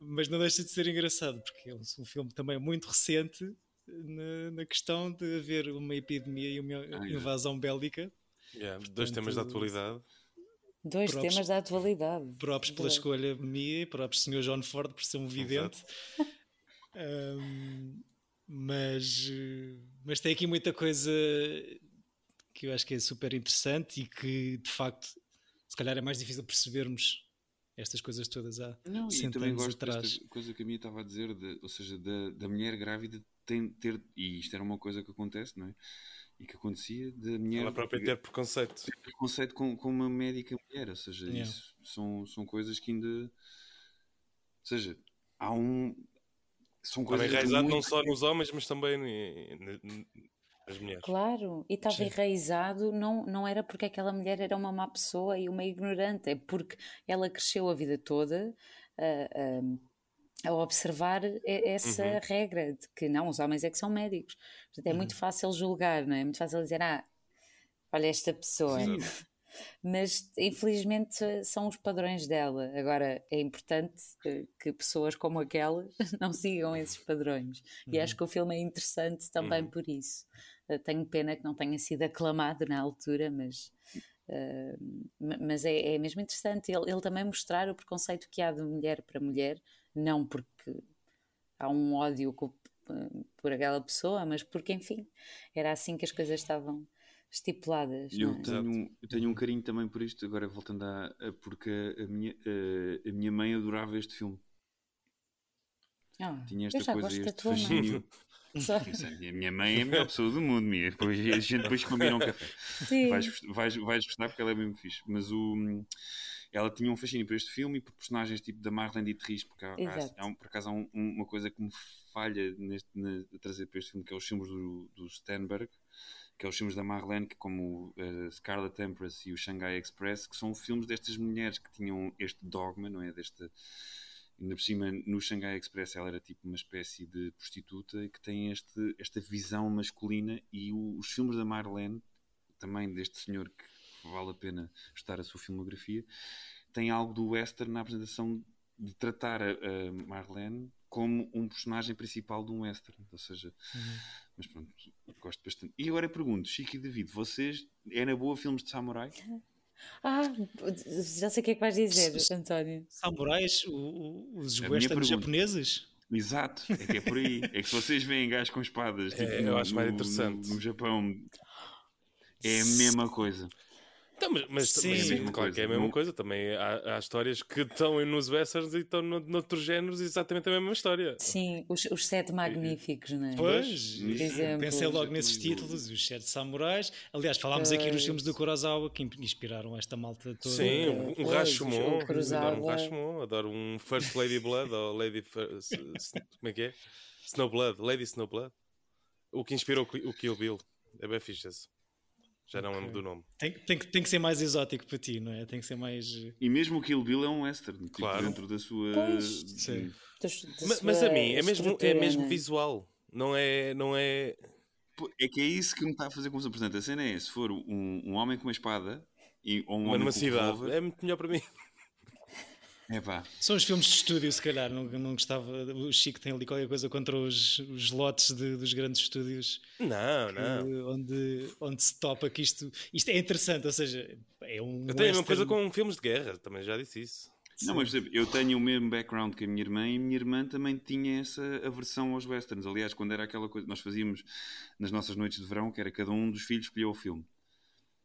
Mas não deixa de ser engraçado, porque é um, um filme também muito recente na, na, questão de haver uma epidemia e uma ah, invasão bélica. Yeah, Portanto, dois temas da atualidade. Dois próprios, temas da atualidade. Próprios pela escolha minha e próprio Sr. John Ford por ser um vidente. Um, mas, mas tem aqui muita coisa que eu acho que é super interessante e que de facto se calhar é mais difícil percebermos estas coisas todas há Não, e também gosto atrás. desta coisa que a minha estava a dizer, de, ou seja, da, da mulher grávida tem, ter, e isto era uma coisa que acontece, não é? E que acontecia da mulher. Ela própria ter preconceito. Ter preconceito com, com uma médica mulher, ou seja, yeah. isso são, são coisas que ainda. Ou seja, há um são coisas. enraizado muito... não só nos homens, mas também nas mulheres. Claro, e estava enraizado, não, não era porque aquela mulher era uma má pessoa e uma ignorante, é porque ela cresceu a vida toda. Uh, uh, a observar essa uhum. regra de que não, os homens é que são médicos. Portanto, é uhum. muito fácil julgar, não é? É muito fácil dizer, ah, olha esta pessoa. Mas infelizmente são os padrões dela. Agora é importante que pessoas como aquelas não sigam esses padrões. Uhum. E acho que o filme é interessante também uhum. por isso. Uh, tenho pena que não tenha sido aclamado na altura, mas, uh, mas é, é, mesmo interessante ele, ele também mostrar o preconceito que há de mulher para mulher, não porque há um ódio por aquela pessoa, mas porque, enfim, era assim que as coisas estavam estipuladas. Eu, é? tenho, eu tenho um carinho também por isto, agora voltando a. porque a minha, a, a, minha mãe adorava este filme. Ah, Tinha esta coisa, este fascínio. a minha mãe é a melhor pessoa do mundo, minha. Depois, a gente depois combina um café. Sim. Vais, vais, vais gostar porque ela é mesmo fixe. Mas o, ela tinha um fascínio por este filme e por personagens tipo da Marlene Dietrich, porque há, há, há, por acaso há um, uma coisa que me falha neste, na, a trazer para este filme, que é os filmes do, do Stenberg que é os filmes da Marlene, que como uh, Scarlet Empress e o Shanghai Express, que são filmes destas mulheres que tinham este dogma, não é? Deste, ainda por cima, no Shanghai Express ela era tipo uma espécie de prostituta que tem este, esta visão masculina e o, os filmes da Marlene, também deste senhor que vale a pena estudar a sua filmografia, tem algo do western na apresentação de tratar a, a Marlene como um personagem principal de um western, ou seja, uhum. mas pronto, gosto bastante. E agora pergunto, Chico e David, vocês é na boa filmes de samurai? Ah, já sei o que é que vais dizer, António. Samurais, o, o, os westerns japoneses? Exato, é que é por aí. é que se vocês veem gajos com espadas, é, tipo, é, eu acho mais interessante. No, no Japão, é a mesma coisa. Então, mas, mas Sim, sim claro coisa. que é a mesma coisa. Também há, há, histórias que estão nos westerns e estão no, noutros géneros exatamente a mesma história. Sim, os, os sete magníficos, não é? Pois, pensei logo nesses títulos, os sete samurais. Aliás, falámos pois. aqui nos filmes do Kurosawa que inspiraram esta malta toda. Sim, um, um Rashomon. Adoro um Rashomon, adoro um First Lady Blood ou Lady First, como é que é? Snowblood, Lady Snowblood. O que inspirou o Kill Bill. É bem fixe esse. Já não okay. lembro do nome. Tem, tem, tem que ser mais exótico para ti, não é? Tem que ser mais. E mesmo o Kill Bill é um western, tipo, claro. dentro da sua. Pois. Sim. mas, mas, a mim é mesmo, é mesmo né? visual, não é, não é. É que é isso que me está a fazer confusão. Portanto, a cena é: se for um, um homem com uma espada e, ou um Mas homem numa com cidade, é muito melhor para mim. Epá. São os filmes de estúdio, se calhar. Não, não gostava. O Chico tem ali qualquer coisa contra os, os lotes de, dos grandes estúdios. Não, que, não. Onde, onde se topa que isto, isto é interessante. Ou seja, é um. Eu tenho a mesma coisa com filmes de guerra, também já disse isso. Não, mas eu tenho o mesmo background que a minha irmã e a minha irmã também tinha essa aversão aos westerns. Aliás, quando era aquela coisa nós fazíamos nas nossas noites de verão, que era cada um dos filhos escolheu o filme.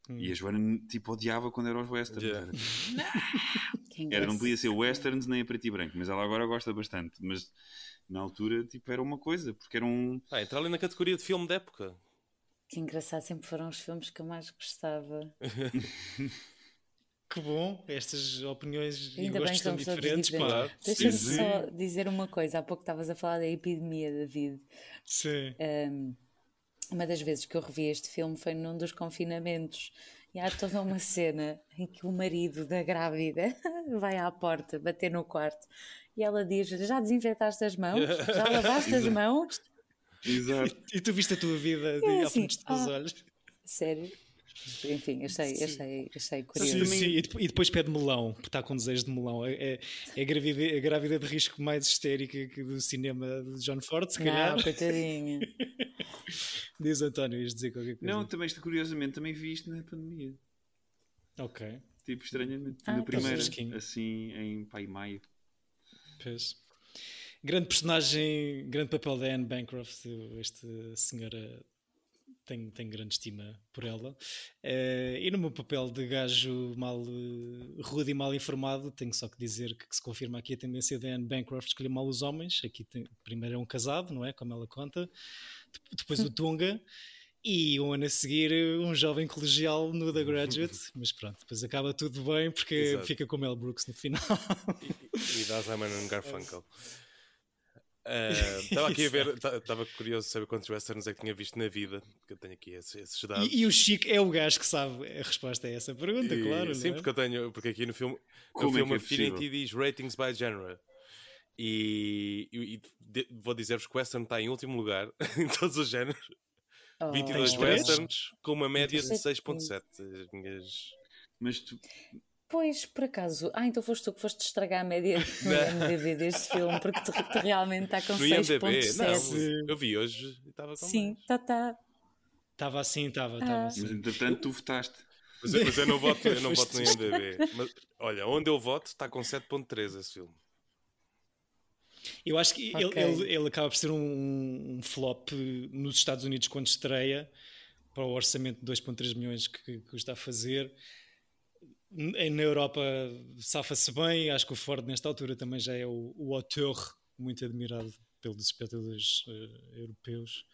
Hum. E a Joana tipo odiava quando era os westerns. Yeah. Era, era, não podia ser westerns nem a preto e branco, mas ela agora gosta bastante. Mas na altura tipo, era uma coisa, porque era um. Ah, entra ali na categoria de filme de época. Que engraçado, sempre foram os filmes que eu mais gostava. que bom, estas opiniões Ainda e gostos são diferentes. Pá. Deixa-me só dizer uma coisa. Há pouco estavas a falar da epidemia, David. Sim. Um, uma das vezes que eu revi este filme foi num dos confinamentos. E há toda uma cena em que o marido da grávida vai à porta bater no quarto e ela diz: Já desinfetaste as mãos? Já lavaste as mãos? Exato. E, tu viste a tua vida de, é assim, à dos ah, olhos? Sério? Enfim, achei, achei, achei curioso. Sim, sim. E depois pede melão, porque está com desejo de melão. É, é, é a, grávida, a grávida de risco mais histérica que do cinema de John Ford, se calhar. Não, coitadinha. Diz António, ias dizer qualquer coisa. Não, também, curiosamente, também vi isto na pandemia. Ok. Tipo, estranhamente, ah, na primeira, assim, em pai maio. Pois. Grande personagem, grande papel da Anne Bancroft, esta senhora tenho, tenho grande estima por ela. Uh, e no meu papel de gajo mal uh, rude e mal informado, tenho só que dizer que, que, se confirma aqui a tendência da Anne Bancroft escolher mal os homens. Aqui tem, primeiro é um casado, não é? Como ela conta. Depois o Tunga. E um ano a seguir, um jovem colegial no The Graduate, mas pronto, depois acaba tudo bem porque Exato. fica com Mel Brooks no final. E, e dá Simon Garfunkel. Estava uh, aqui a ver, estava curioso saber quantos westerns é que tinha visto na vida, porque eu tenho aqui esses, esses dados. E, e, o Chico é o gajo que sabe a resposta a essa pergunta, e, claro. Sim, é? porque eu tenho, porque aqui no filme, no é filme é Affinity diz ratings by genre. E, e, e vou dizer-vos que o western está em último lugar em todos os géneros. Oh, 22 westerns com uma média de 6.7. As minhas. Mas tu, Pois, por acaso. Ah, então foste tu que foste estragar a média no MDB deste filme, porque tu, tu realmente está com 6.7. Não, eu vi hoje e estava com Sim, está, está. Estava assim, estava, estava ah. assim. Mas entretanto tu votaste. Mas, mas eu não voto, eu não voto no IMDB. Mas, olha, onde eu voto está com 7.3 esse filme. Eu acho que okay. ele, ele, ele, acaba por ser um, um, flop nos Estados Unidos quando estreia, para o orçamento de 2,3 milhões que, que está a fazer na Europa safa-se bem, acho que o Ford nesta altura também já é o, o autor muito admirado pelos espectadores uh, europeus.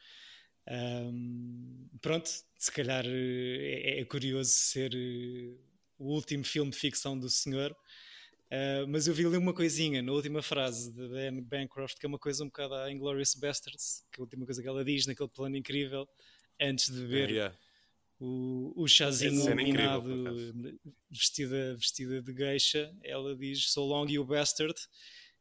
Um, pronto, se calhar é, é curioso ser uh, o último filme de ficção do senhor, uh, mas eu vi ali uma coisinha na última frase de Anne Bancroft, que é uma coisa um bocado a Inglourious Bastards, que é a última coisa que ela diz naquele plano incrível, antes de ver yeah o, o chazinho iluminado vestida, vestida de geisha, ela diz So long you bastard,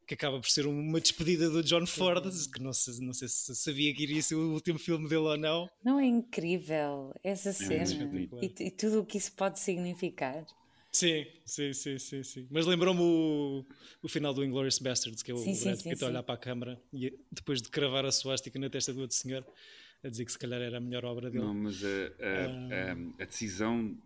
que acaba por ser uma despedida do John Ford, que não sei, não sei se sabia que iria ser o último filme dele ou não. Não é incrível essa é cena. é e, e, tudo o que isso pode significar. Sim, sim, sim, sim, sim. Mas lembrou-me o, o final do Inglourious Bastards, que é o sim, Brad Pitt a olhar para a câmara e depois de cravar a suástica na testa do outro senhor a dizer que se calhar era a melhor obra dele. Não, mas a, a, a, a decisão,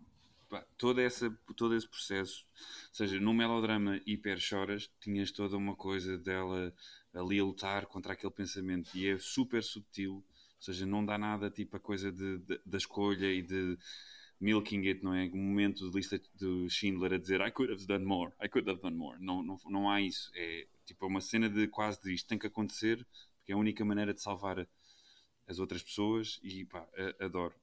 toda essa, todo esse processo, ou seja, num melodrama hiper choras, tinhas toda uma coisa dela ali a lutar contra aquele pensamento e é super subtil, ou seja, não dá nada tipo a coisa de, de da escolha e de milking it, não é? Um momento de lista de Schindler a dizer I could have done more, I could have done more. Não, não, não há isso. É tipo uma cena de quase de isto tem que acontecer porque é a única maneira de salvar as outras pessoas e pá, adoro,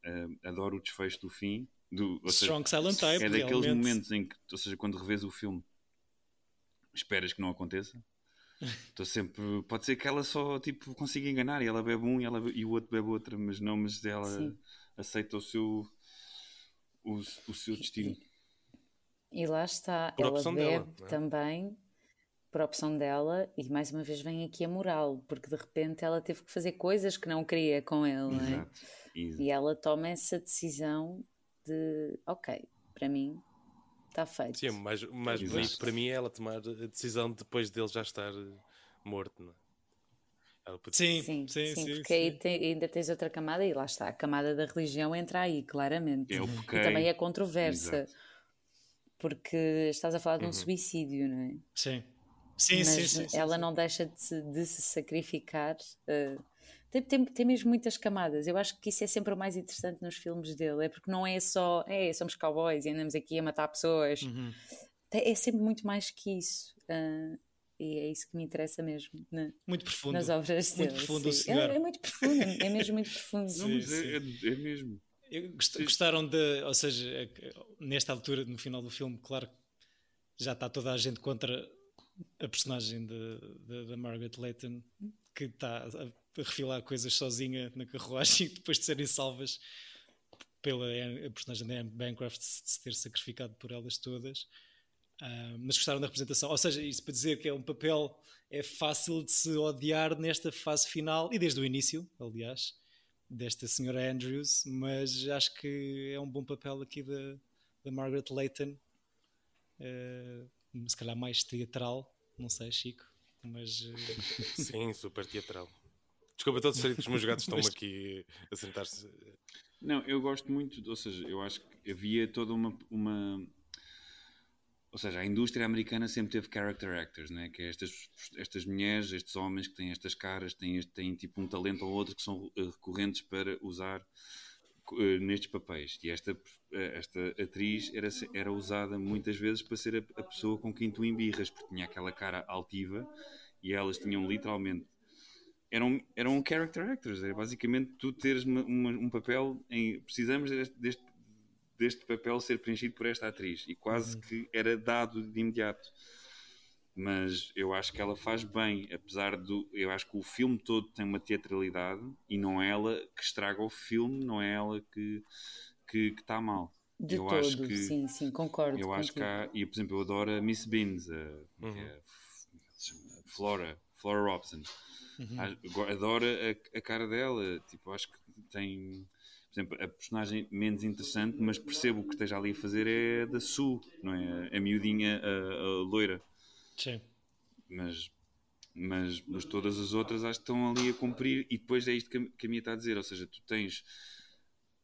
adoro o desfecho do fim. Do, Strong seja, Silent Type, É daqueles realmente. momentos em que, ou seja, quando revês o filme, esperas que não aconteça. Estou sempre. Pode ser que ela só tipo, consiga enganar e ela bebe um e, ela, e o outro bebe outra, mas não, mas ela Sim. aceita o seu, o, o seu destino. E lá está, Por ela bebe dela, é? Por opção dela, e mais uma vez vem aqui a moral, porque de repente ela teve que fazer coisas que não queria com ele, Exato. é? Exato. E ela toma essa decisão de, ok, para mim está feito. Sim, mais, mais bonito para mim é ela tomar a decisão depois dele já estar eh, morto, não é? Sim, sim, sim, sim, porque sim. aí tem, ainda tens outra camada e lá está, a camada da religião entra aí, claramente. Eu e também é controversa, Exato. porque estás a falar de um uhum. suicídio, não é? Sim. Sim, mas sim, sim, ela não deixa de se, de se sacrificar. Uh, tem, tem, tem, mesmo muitas camadas. Eu acho que isso é sempre o mais interessante nos filmes dele. É porque não é só, é, somos cowboys e andamos aqui a matar pessoas. Uhum. É sempre muito mais que isso. Uh, e é isso que me interessa mesmo na, muito profundo. nas obras muito dele. Profundo é, é, muito profundo, é mesmo muito profundo. Não, mas é, é, é mesmo. Gostaram de, ou seja, é nesta altura, no final do filme, claro já está toda a gente contra a personagem da Margaret Leighton que está a refilar coisas sozinha na carruagem depois de serem salvas pela a personagem da Anne Bancroft se ter sacrificado por elas todas. Uh, mas gostaram da representação. Ou seja, isso para dizer que é um papel é fácil de se odiar nesta fase final e desde o início, aliás, desta senhora Andrews, mas acho que é um bom papel aqui da, da Margaret Leighton. Uh, se calhar mais teatral, não sei, Chico, mas. Eh, Sim, super teatral. Desculpa, estou a dizer que os meus gatos estão mas... aqui a sentar-se. Não, eu gosto muito, ou seja, eu acho que havia toda uma, uma. Ou seja, a indústria americana sempre teve character actors, né? que é estas, estas mulheres, estes homens que têm estas caras, têm, têm tipo um talento ou outro que são recorrentes para usar nestes papéis. E esta, uh, esta atriz era, era usada muitas vezes para ser a, a, pessoa com quem tu embirras, porque tinha aquela cara altiva e elas tinham literalmente. Eram, eram character actors, é basicamente tu teres uma, uma, um papel em. Precisamos deste, deste, deste, papel ser preenchido por esta atriz e quase uhum. que era dado de imediato. Mas eu acho que ela faz bem, apesar do. Eu acho que o filme todo tem uma teatralidade e não é ela que estraga o filme, não é ela que que está mal. De eu todo, acho que, sim, sim, concordo. Eu acho que há, e por exemplo, eu adoro a Miss Beans, a, uhum. a Flora, Flora Robson. Uhum. Adoro a, a, cara dela, tipo, acho que tem por exemplo, a personagem menos interessante, mas percebo o que esteja ali a fazer é da Sue, não é? A miudinha, a, a loira. Sim. Mas, mas, mas todas as outras acho que estão ali a cumprir, e depois é isto que a, que a minha está a dizer, ou seja, tu tens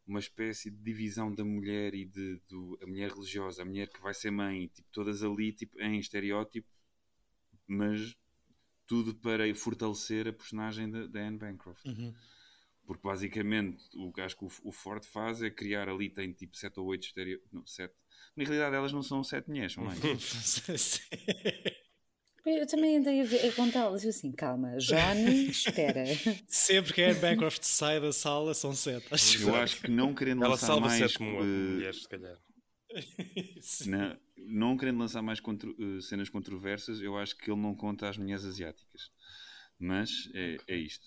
uma espécie de divisão da mulher e de, do, a mulher religiosa, a mulher que vai ser mãe, tipo, todas ali tipo, em estereótipo, mas tudo para fortalecer a personagem da Anne Bancroft. Uhum. Porque basicamente o que acho que o, o, Ford faz é criar ali, tem tipo 7 ou 8 estereótipos. Não, 7. Na realidade elas não são 7 mulheres, são mais. Eu também andei a, ver, a contá-las e assim, calma, Johnny, espera. Sempre que a Anne Bancroft sai da sala são 7. Acho Eu acho que não querendo Ela lançar salva mais. Sete uh, mulheres, se calhar. Não, não querendo lançar mais contro, uh, cenas controversas, eu acho que ele não conta as mulheres asiáticas. Mas é, é isto.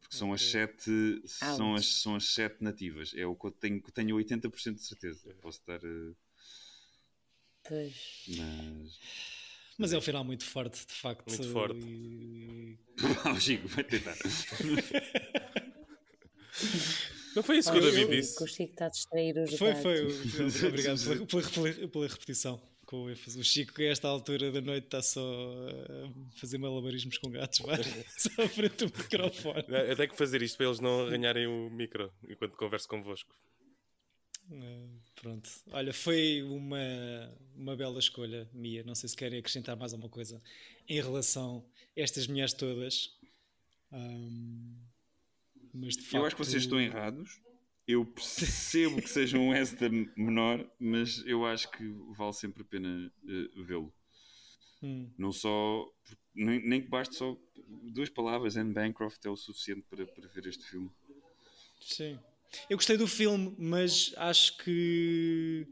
Porque são as sete são as, são as sete nativas. É o que eu tenho, tenho 80% de certeza. Posso estar. Uh... Pois. Mas. Mas é um final muito forte, de facto. Muito forte. E... Chico, vai tentar. Não foi isso que o David disse? O Chico está a distrair os Foi, foi. Obrigado pela, pela, pela, repetição. Com o, o Chico, a esta altura da noite, está só a fazer malabarismos com gatos, vai? só frente ao microfone. Eu tenho que fazer isto para eles não arranharem o micro enquanto converso convosco. Uh, pronto. Olha, foi uma, uma bela escolha, Mia. Não sei se querem acrescentar mais alguma coisa em relação a estas mulheres todas. Um, mas de facto... Eu acho que vocês estão errados. Eu percebo que seja um western menor, mas eu acho que vale sempre a pena uh, vê-lo. Hum. Não só. Nem, nem, que baste só duas palavras, Anne Bancroft é o suficiente para, para ver este filme. Sim. Eu gostei do filme, mas acho que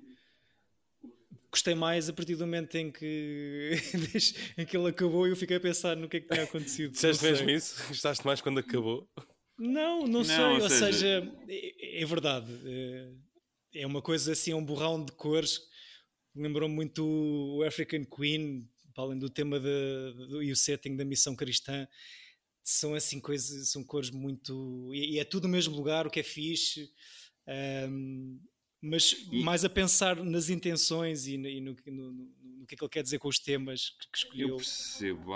gostei mais a partir do momento em que, em que ele acabou e eu fiquei a pensar no que é que tinha acontecido. Disseste mesmo isso? Gostaste mais quando acabou? Não, não, não sei. Ou, ou seja, seja é, é, verdade. É, é uma coisa assim, é um borrão de cores. Lembrou-me muito o African Queen, para além do tema de, de, e o setting da missão cristã são assim coisas, são cores muito. E, e é tudo no mesmo lugar, o que é fixe. Um, mas e... mais a pensar nas intenções e, no, e no, no, no, que é que ele quer dizer com os temas que, que escolheu. Eu percebo.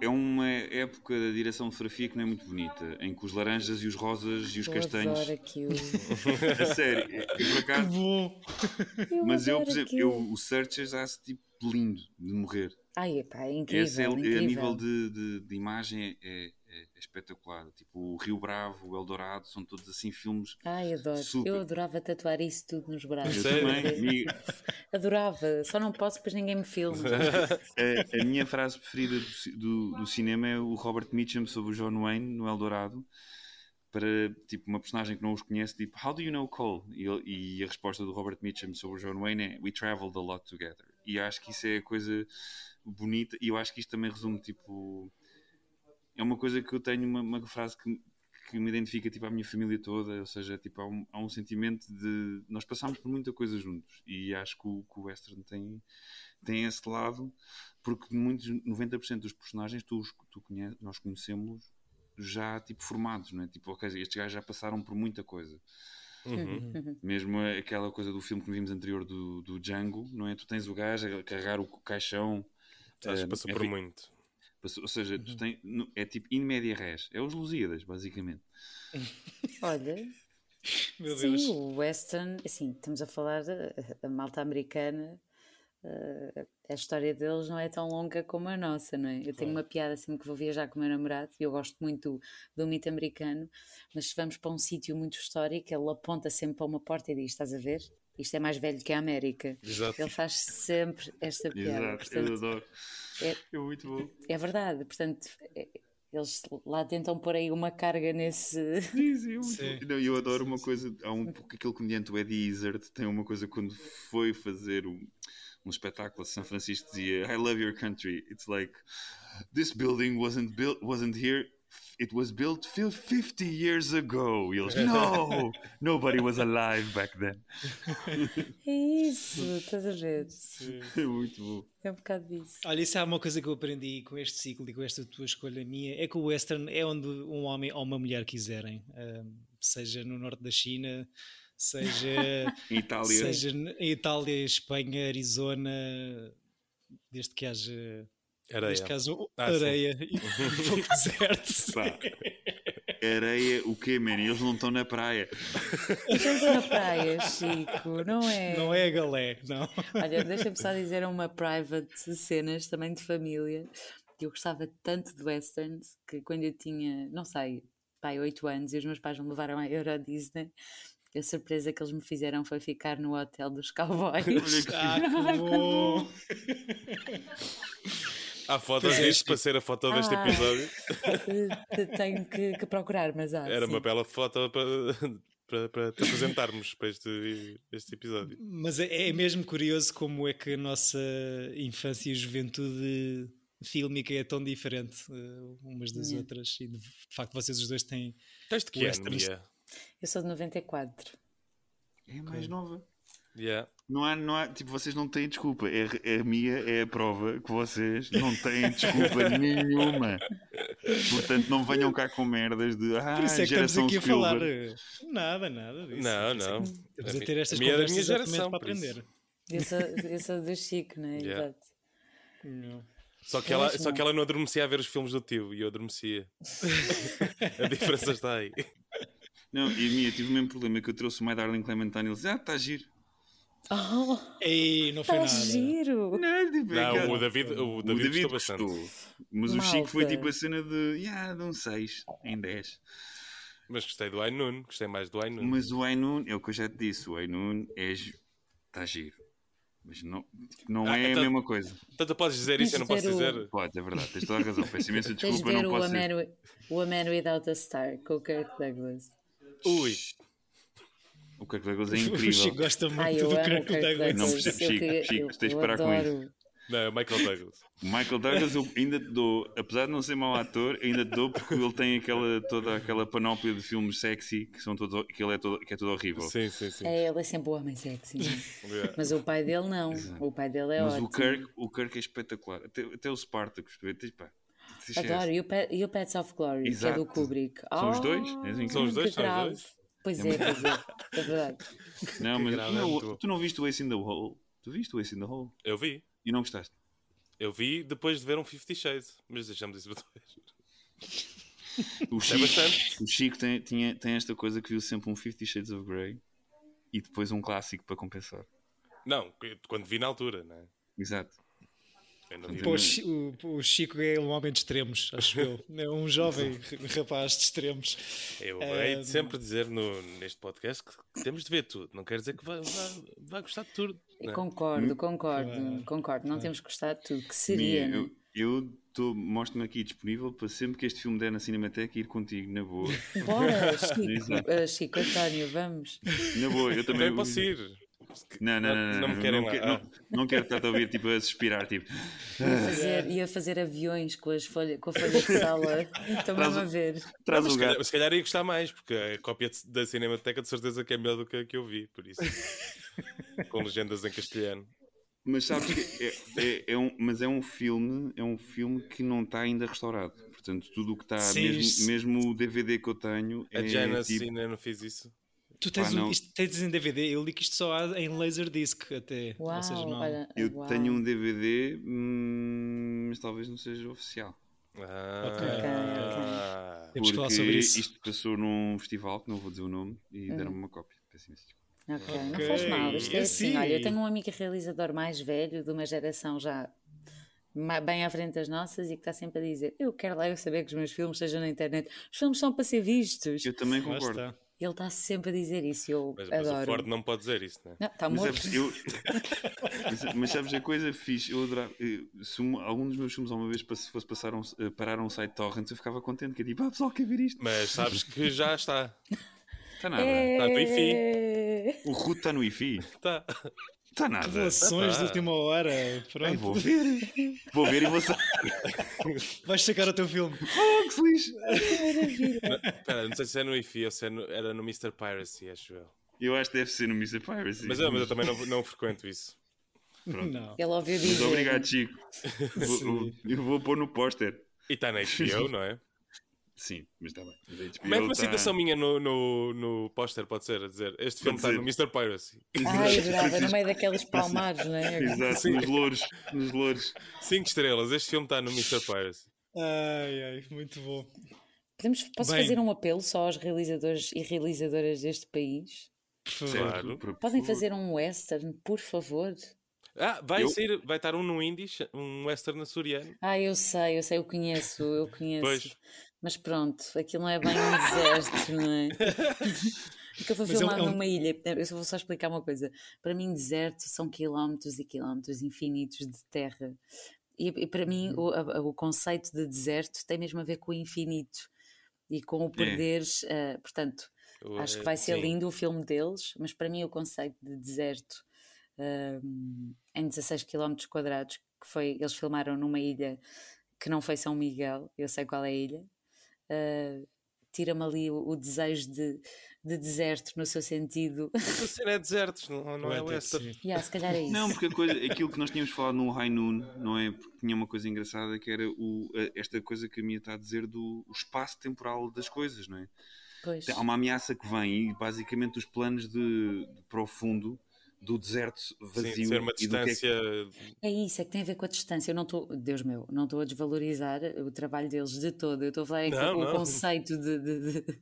É uma época da direção de fotografia que não é muito bonita, em que os laranjas e os rosas e os eu castanhos. Adoro aquilo. a sério, é, por acaso. Que bom! Eu Mas eu, por exemplo, eu, o Searchers acho tipo lindo de morrer. Ai, epá, é incrível. Esse é, incrível. a nível de, de, de imagem é, é, é, espetacular. Tipo, o Rio Bravo, o Eldorado, são todos assim filmes. Ai, adoro. Super... Eu adorava tatuar isso tudo nos braços. Eu também. Adorava, só não posso, pois ninguém me filma. a, a, minha frase preferida do, do, do, cinema é o Robert Mitchum sobre o John Wayne no Eldorado. Para tipo, uma personagem que não os conhece, tipo, How do you know Cole? E, e a resposta do Robert Mitchum sobre o John Wayne é We traveled a lot together. E acho que isso é a coisa bonita e eu acho que isto também resume tipo é uma coisa que eu tenho uma, uma frase que, que me identifica tipo a minha família toda ou seja tipo há um, há um sentimento de nós passamos por muita coisa juntos e acho que o, que o western tem tem esse lado porque muitos 90% dos personagens tu, tu conhece, nós conhecemos já tipo formados não é tipo ok estes gajos já passaram por muita coisa Uhum. uhum. Mesmo aquela coisa do filme que vimos anterior do, do Django, não é? Tu tens o gajo a carregar o caixão Acho que passou é, por muito. Passou, ou seja, tu tem, é tipo in media res. É os Lusíadas, basicamente. Olha. Meu Sim, Deus. o western, assim, estamos a falar da malta americana. Uh, a história deles não é tão longa como a nossa, não é? Eu tenho uma piada sempre que vou viajar com o meu namorado e eu gosto muito do, do mito americano, mas se vamos para um sítio muito histórico, ele aponta sempre para uma porta e diz: Estás a ver? Isto é mais velho que a América. Exato. Ele faz sempre esta piada. Exato, portanto, eu adoro. É, é muito bom. É verdade, portanto, é, eles lá tentam pôr aí uma carga nesse. Sim, sim, sim. Não, eu adoro uma coisa. Há um aquele comediante, o Eddie Izzard, tem uma coisa quando foi fazer um, um espetáculo a São Francisco dizia I love your country. It's like this building wasn't built wasn't here it was built 50 years ago. E eles, no, nobody was alive back then. É isso, estás a ver? É muito bom. É um bocado disso. Olha, isso é uma coisa que eu aprendi com este ciclo e com esta tua escolha minha: é que o western é onde um homem ou uma mulher quiserem, seja no norte da China. Seja Itália. seja em Itália, Espanha, Arizona, desde que haja Areia. Neste caso, ah, areia sim. e um pouco deserto. Pá. Areia, o quê, man? Eles não estão na praia. Eles não estão na praia, Chico, não é? Não é a galé, não. Olha, deixa-me só dizer uma private cenas também de família. Eu gostava tanto de westerns que quando eu tinha, não sei, pai, 8 anos e os meus pais me levaram à Euro Disney. A surpresa que eles me fizeram foi ficar no hotel dos cowboys. ah, que bom! Há fotos é, disto para ser a foto deste ah, episódio. Tenho que, que, procurar, mas há. Era sim. uma bela foto para, para, para te apresentarmos para este, este episódio. Mas é, é mesmo curioso como é que a nossa infância e juventude fílmica é tão diferente uh, umas das yeah. outras. E de facto, vocês os dois têm. Tens de que ano, Eu sou de 94. É mais nova. Yeah. Não há, não há, tipo, vocês não têm desculpa. É, é a minha é a prova que vocês não têm desculpa nenhuma. Portanto, não venham cá com merdas de ah, Por isso é que estamos aqui a falar. Nada, nada disso. Não, não. Estamos a ter estas minha, conversas minha geração, para aprender. Eu sou, eu sou do Chico, não é? Yeah. Exato. Não. Só que, ela, só que ela não adormecia a ver os filmes do tio e eu adormecia. a diferença está aí. Não, e a minha, tive o mesmo problema que eu trouxe o My Darling Clementine e eles ah, está giro. Oh, Ei, não foi tá nada. giro. Não, tipo, não é o David, o David, o David gostou bastante. Mas Malta. o Chico foi tipo a cena de, yeah, de um 6 em 10. Mas gostei do Ainun, gostei mais do Ainun. Mas o Ainun, é o que eu já te disse, o Ainun é está giro. Mas não, não ah, é então, a mesma coisa. Então podes dizer isso, eu não posso o... dizer. Pode, é verdade, tens toda a razão. Peço imensa desculpa, não posso dizer. O A Man Without a Star, com o Kirk Douglas. Ui. O Kirk Douglas é incrível. O Chico gosta muito Ai, do Kirk Douglas. Não percebo, Chico, Chico, tens de parar com isso. Não, é o Michael Douglas. O Michael Douglas eu ainda te dou, apesar de não ser mau ator, ainda te dou porque ele tem aquela, toda aquela panóplia de filmes sexy que, são todos, que, ele é todo, que é todo horrível. Sim, sim, sim. É, ele é sempre o homem sexy. yeah. Mas o pai dele não. Exato. O pai dele é Mas ótimo. O Kirk, o Kirk é espetacular. Até, até o Spartacus. Pá, Adoro. E o, Pet, e o Pets of Glory, Exato. que é do Kubrick. São oh, os dois? É são os dois? São os dois? Pois é, pois é. É verdade. Não, mas não, tu não viste o Ace in the Hole? Tu viste o Ace in the Hole? Eu vi. E não gostaste? Eu vi depois de ver um Fifty Shades, mas deixamos isso depois. O Chico, é o Chico tem, tinha, tem esta coisa que viu sempre um Fifty Shades of Grey e depois um clássico para compensar. Não, quando vi na altura, não é? Exato. Pô, o, o, Chico é um homem de extremos, acho eu. É um jovem rapaz de extremos. Eu hei de sempre dizer no, neste podcast que temos de ver tudo. Não quer dizer que vai, vai, vai gostar de tudo. É? Concordo, concordo, ah, concordo. Não ah. temos que gostar de tudo. Que seria? Minha, eu, eu mostro-me aqui disponível para sempre que este filme der na Cinemateca ir contigo, na boa. Bora, Chico, uh, Chico António, vamos. Na boa, eu também. também posso ir. Não, não, não, não, não, me querem não, não, não quero estar a ouvir tipo, a suspirar. Tipo. Ia fazer, ia fazer aviões com, as folha, com a folha de sala. Estão mesmo a ver. Traz não, se, calhar, se calhar ia gostar mais, porque a cópia da Cinemateca de certeza que é melhor do que a que eu vi, por isso. com legendas em castelhano. Mas sabes que é, é, é, um, mas é um filme, é um filme que não está ainda restaurado. Portanto, tudo o que está, mesmo, mesmo o DVD que eu tenho. A é, Jana tipo, ainda não fez isso. Tu tens, ah, um, isto, tens em DVD? Eu li que isto só há em Laserdisc até. Uau, seja, não... olha, eu uau. tenho um DVD, hum, mas talvez não seja oficial. Ah, ok, ok. Temos que falar sobre isso. Isto passou num festival, que não vou dizer o nome, e hum. deram-me uma cópia. Ok, okay. não faz mal. Isto é assim, olha, eu tenho um amigo realizador mais velho, de uma geração já bem à frente das nossas e que está sempre a dizer: Eu quero lá eu saber que os meus filmes sejam na internet. Os filmes são para ser vistos. Eu também concordo. Ele está sempre a dizer isso. Eu mas, adoro. mas o Ford não pode dizer isso, não é? Está morto. Mas, eu... mas, sabes a coisa fixe? Eu adorava. Se um, algum dos meus filmes alguma vez fosse passar um, eh, parar um site torrent, eu ficava contente. Que é tipo, ah, pessoal, quer ver isto? Mas sabes que já está. Está nada. Está no IFI. O Root está no IFI. Está. Está nada. Revelações tá. de última hora. Pronto. Ai, vou ver. Vou ver e vou Vais sacar o teu filme. Oh, que feliz. Espera, não sei se é no IFI ou se é no, era no Mr. Piracy, acho eu. Eu acho que deve ser no Mr. Piracy. Mas, eu, mas eu também não, não frequento isso. Pronto. Não. Ele ouviu dizer. Muito obrigado, Chico. vou, eu vou pôr no póster. E está na HBO, não é? Sim, mas está bem. Mete uma citação minha no, no, no póster, pode ser, a dizer este filme está no Mr. Piracy. Ai, adorava, no meio daqueles palmares, não é? Exato, Sim. nos louros, nos louros. Cinco estrelas, este filme está no Mr. Piracy. Ai, ai, muito bom. Podemos, posso Bem, fazer um apelo só aos realizadores e realizadoras deste país? Por favor. Claro. Podem fazer um western, por favor? Ah, vai eu... sair, vai estar um no Indies, um western açoriano. Ah, eu sei, eu sei, eu conheço, eu conheço. Pois. Mas pronto, aquilo não é bem um deserto, não é? Porque eu filmar é um, é um... numa ilha, eu vou só explicar uma coisa. Para mim, deserto são quilómetros e quilómetros infinitos de terra. E, e para mim, uhum. o, a, o, conceito de deserto tem mesmo a ver com o infinito e com o perderes. É. Uh, portanto, o, acho que vai ser sim. lindo o filme deles, mas para mim, o conceito de deserto uh, em 16 km quadrados, que foi, eles filmaram numa ilha que não foi São Miguel, eu sei qual é a ilha, uh, tira-me ali o, o desejo de, de, deserto no seu sentido. Cena é desertos, não, não é western. Yeah, se calhar é isso. Não, porque a coisa, aquilo que nós tínhamos falado no High Noon, não é? Porque tinha uma coisa engraçada que era o, esta coisa que a minha está a dizer do espaço temporal das coisas, não é? Pois. Há uma ameaça que vem e basicamente os planos de, de profundo do deserto vazio. Sim, ser uma distância. É, que... é, isso, é que tem a ver com a distância. Eu não estou, Deus meu, não estou a desvalorizar o trabalho deles de todo. Eu estou a falar é não, o conceito de, de, de,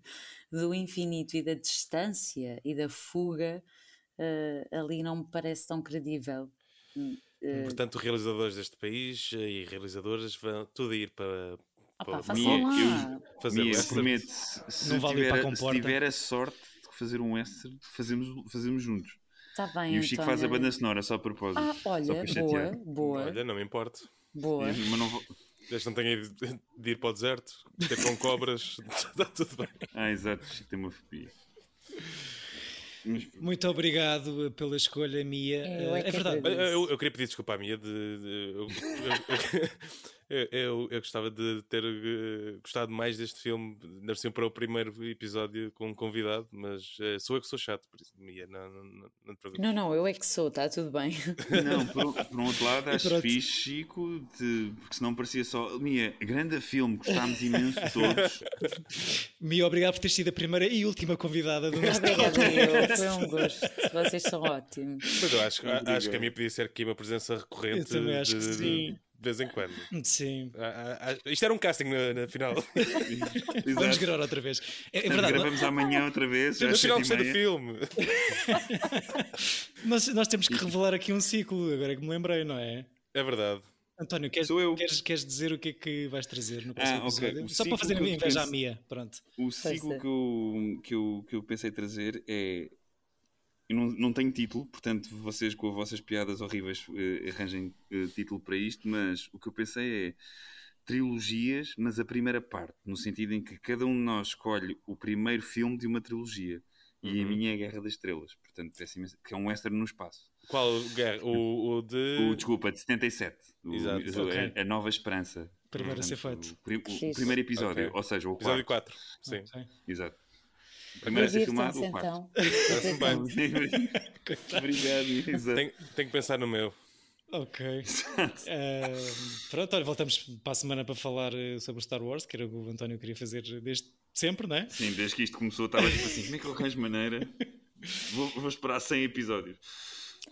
do infinito e da distância e da fuga uh, ali não me parece tão credível. Uh, Portanto, realizadores deste país e realizadoras vão tudo ir para. Opa, para Mia, eu, fazer Mia, prometo, se, se, vale tiver, se tiver a sorte de fazer um western, fazemos, fazemos juntos. Tá bem, e o Chico faz a banda sonora só a propósito. Ah, olha, boa, boa. Olha, não me importo. Boa. Mas não vou... Desde não tenha de ir para o deserto, ter com cobras, está tudo bem. Ah, exato, Chico tem uma fobia. Muito obrigado pela escolha, Mia. É, é verdade. Eu, eu, queria pedir desculpa à Mia. De, de eu, eu, eu, eu, eu, gostava de ter uh, gostado mais deste filme, nasceu para o primeiro episódio com um convidado, mas uh, sou eu que sou chato, por isso, Mia, não, não, não, não te Não, não, eu é que sou, está tudo bem. Não, por, por um outro lado, acho fixe, Chico, de, porque senão parecia só. Mia, grande filme, gostámos imenso todos. Mia, obrigado por ter sido a primeira e última convidada do nosso Obrigada, foi um gosto. Vocês são ótimos. Mas eu acho, acho que a Mia podia ser aqui uma presença recorrente. Eu também acho de, que sim. De, de vez em quando. Sim. Ah, ah, ah, isto era um casting na, na final. Vamos gravar outra vez. É, é verdade. Gravamos amanhã outra vez. No final gostei do filme. nós, nós temos que revelar aqui um ciclo, agora é que me lembrei, não é? É verdade. António, queres, queres, queres, dizer o que é que vais trazer no próximo ah, okay. episódio? Só para fazer a minha inveja à Mia, pronto. O ciclo que eu, que, eu, que eu pensei trazer é eu não, não tenho título, portanto, vocês com as vossas piadas horríveis uh, arranjem uh, título para isto, mas o que eu pensei é trilogias, mas a primeira parte, no sentido em que cada um de nós escolhe o primeiro filme de uma trilogia. E uhum. a minha é Guerra das Estrelas, portanto, que é um western no espaço. Qual guerra? O, o de. O, desculpa, de 77. Exato. O, okay. a, a, Nova Esperança. Primeiro a ser feito. O, o, primeiro episódio, okay. ou seja, o episódio quarto. 4. Sim. Okay. Exato. Primeiro a ser filmado, o quarto. Então. Obrigado. Tenho, tenho que pensar no meu. Ok. Uh, pronto, olha, voltamos para a semana para falar eh, sobre Star Wars, que era o que o António queria fazer desde sempre, não é? Sim, desde que isto começou, estava tipo assim: como é que eu arranjo maneira? Vou, vou esperar 100 episódios.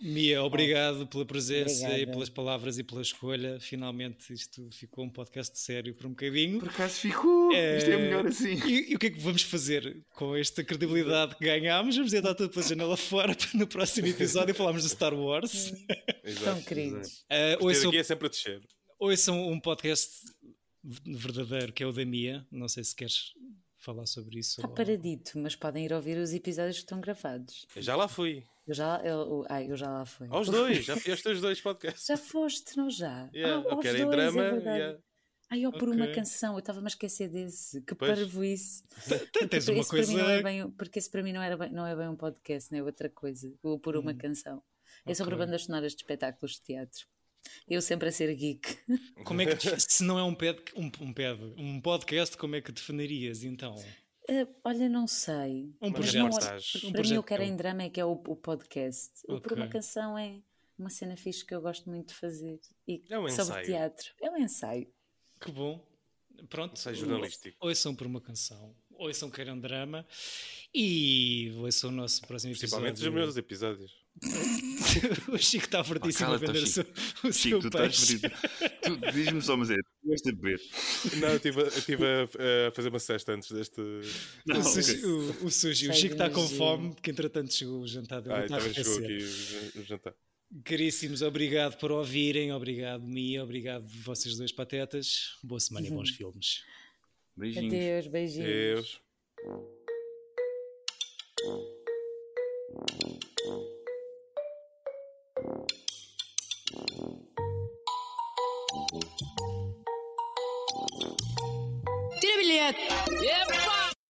Mia, obrigado pela presença Obrigada. e pelas palavras e pela escolha. Finalmente isto ficou um podcast sério por um bocadinho. Por acaso ficou, é... isto é melhor assim. E, e, o que é que vamos fazer com esta credibilidade que ganhámos? Vamos dar tudo pela janela fora no próximo episódio falarmos de Star Wars. Tão queridos. Uh, ouçam, aqui é sempre a descer. Ouçam um podcast verdadeiro que é o da Mia. Não sei se queres falar sobre isso. Está ou... paradito, mas podem ir ouvir os episódios que estão gravados. Eu já lá fui. Eu já, eu, ai, eu já lá fui. Aos dois, já fui aos teus dois podcasts. Já foste, não já? Yeah, ah, eu em drama. É yeah. Ai, ou por okay. uma canção, eu estava-me a esquecer desse. Que parvo isso. Tens uma coisa. É bem, porque esse para mim não, era bem, não é bem um podcast, não é outra coisa. Ou por uma hum. canção. É okay. sobre bandas sonoras de espetáculos de teatro. Eu sempre a ser geek. Como é que se não é um, ped, um, um, ped, um podcast, como é que definirias então? Uh, olha, não sei. Um projeto. Não, um para mim, o que era em drama é que é o, o podcast. Okay. O por uma canção é uma cena fixe que eu gosto muito de fazer. E é um sobre ensaio. teatro. É um ensaio. Que bom. Pronto. Ensaio jornalístico. Ouçam por uma canção. Ouçam queiram drama. E ouçam o nosso próximo episódio. Principalmente os meus episódios. o Chico está fortíssimo a vender o seu, o Chico, seu tu peixe. Tu, Diz-me só, mas é, tu vais beber. Não, eu estive a, a, fazer uma cesta antes deste. Não, o, sushi, o, o, sushi. o Chico está com fome, porque entretanto chegou o jantar dele. Ah, também chegou aqui o, o jantar. Caríssimos, obrigado por ouvirem, obrigado Mia, obrigado vocês dois patetas. Boa semana uhum. e bons uhum. filmes. Beijinhos. Adeus, beijinhos. Adeus. Tira bilhete! Epa!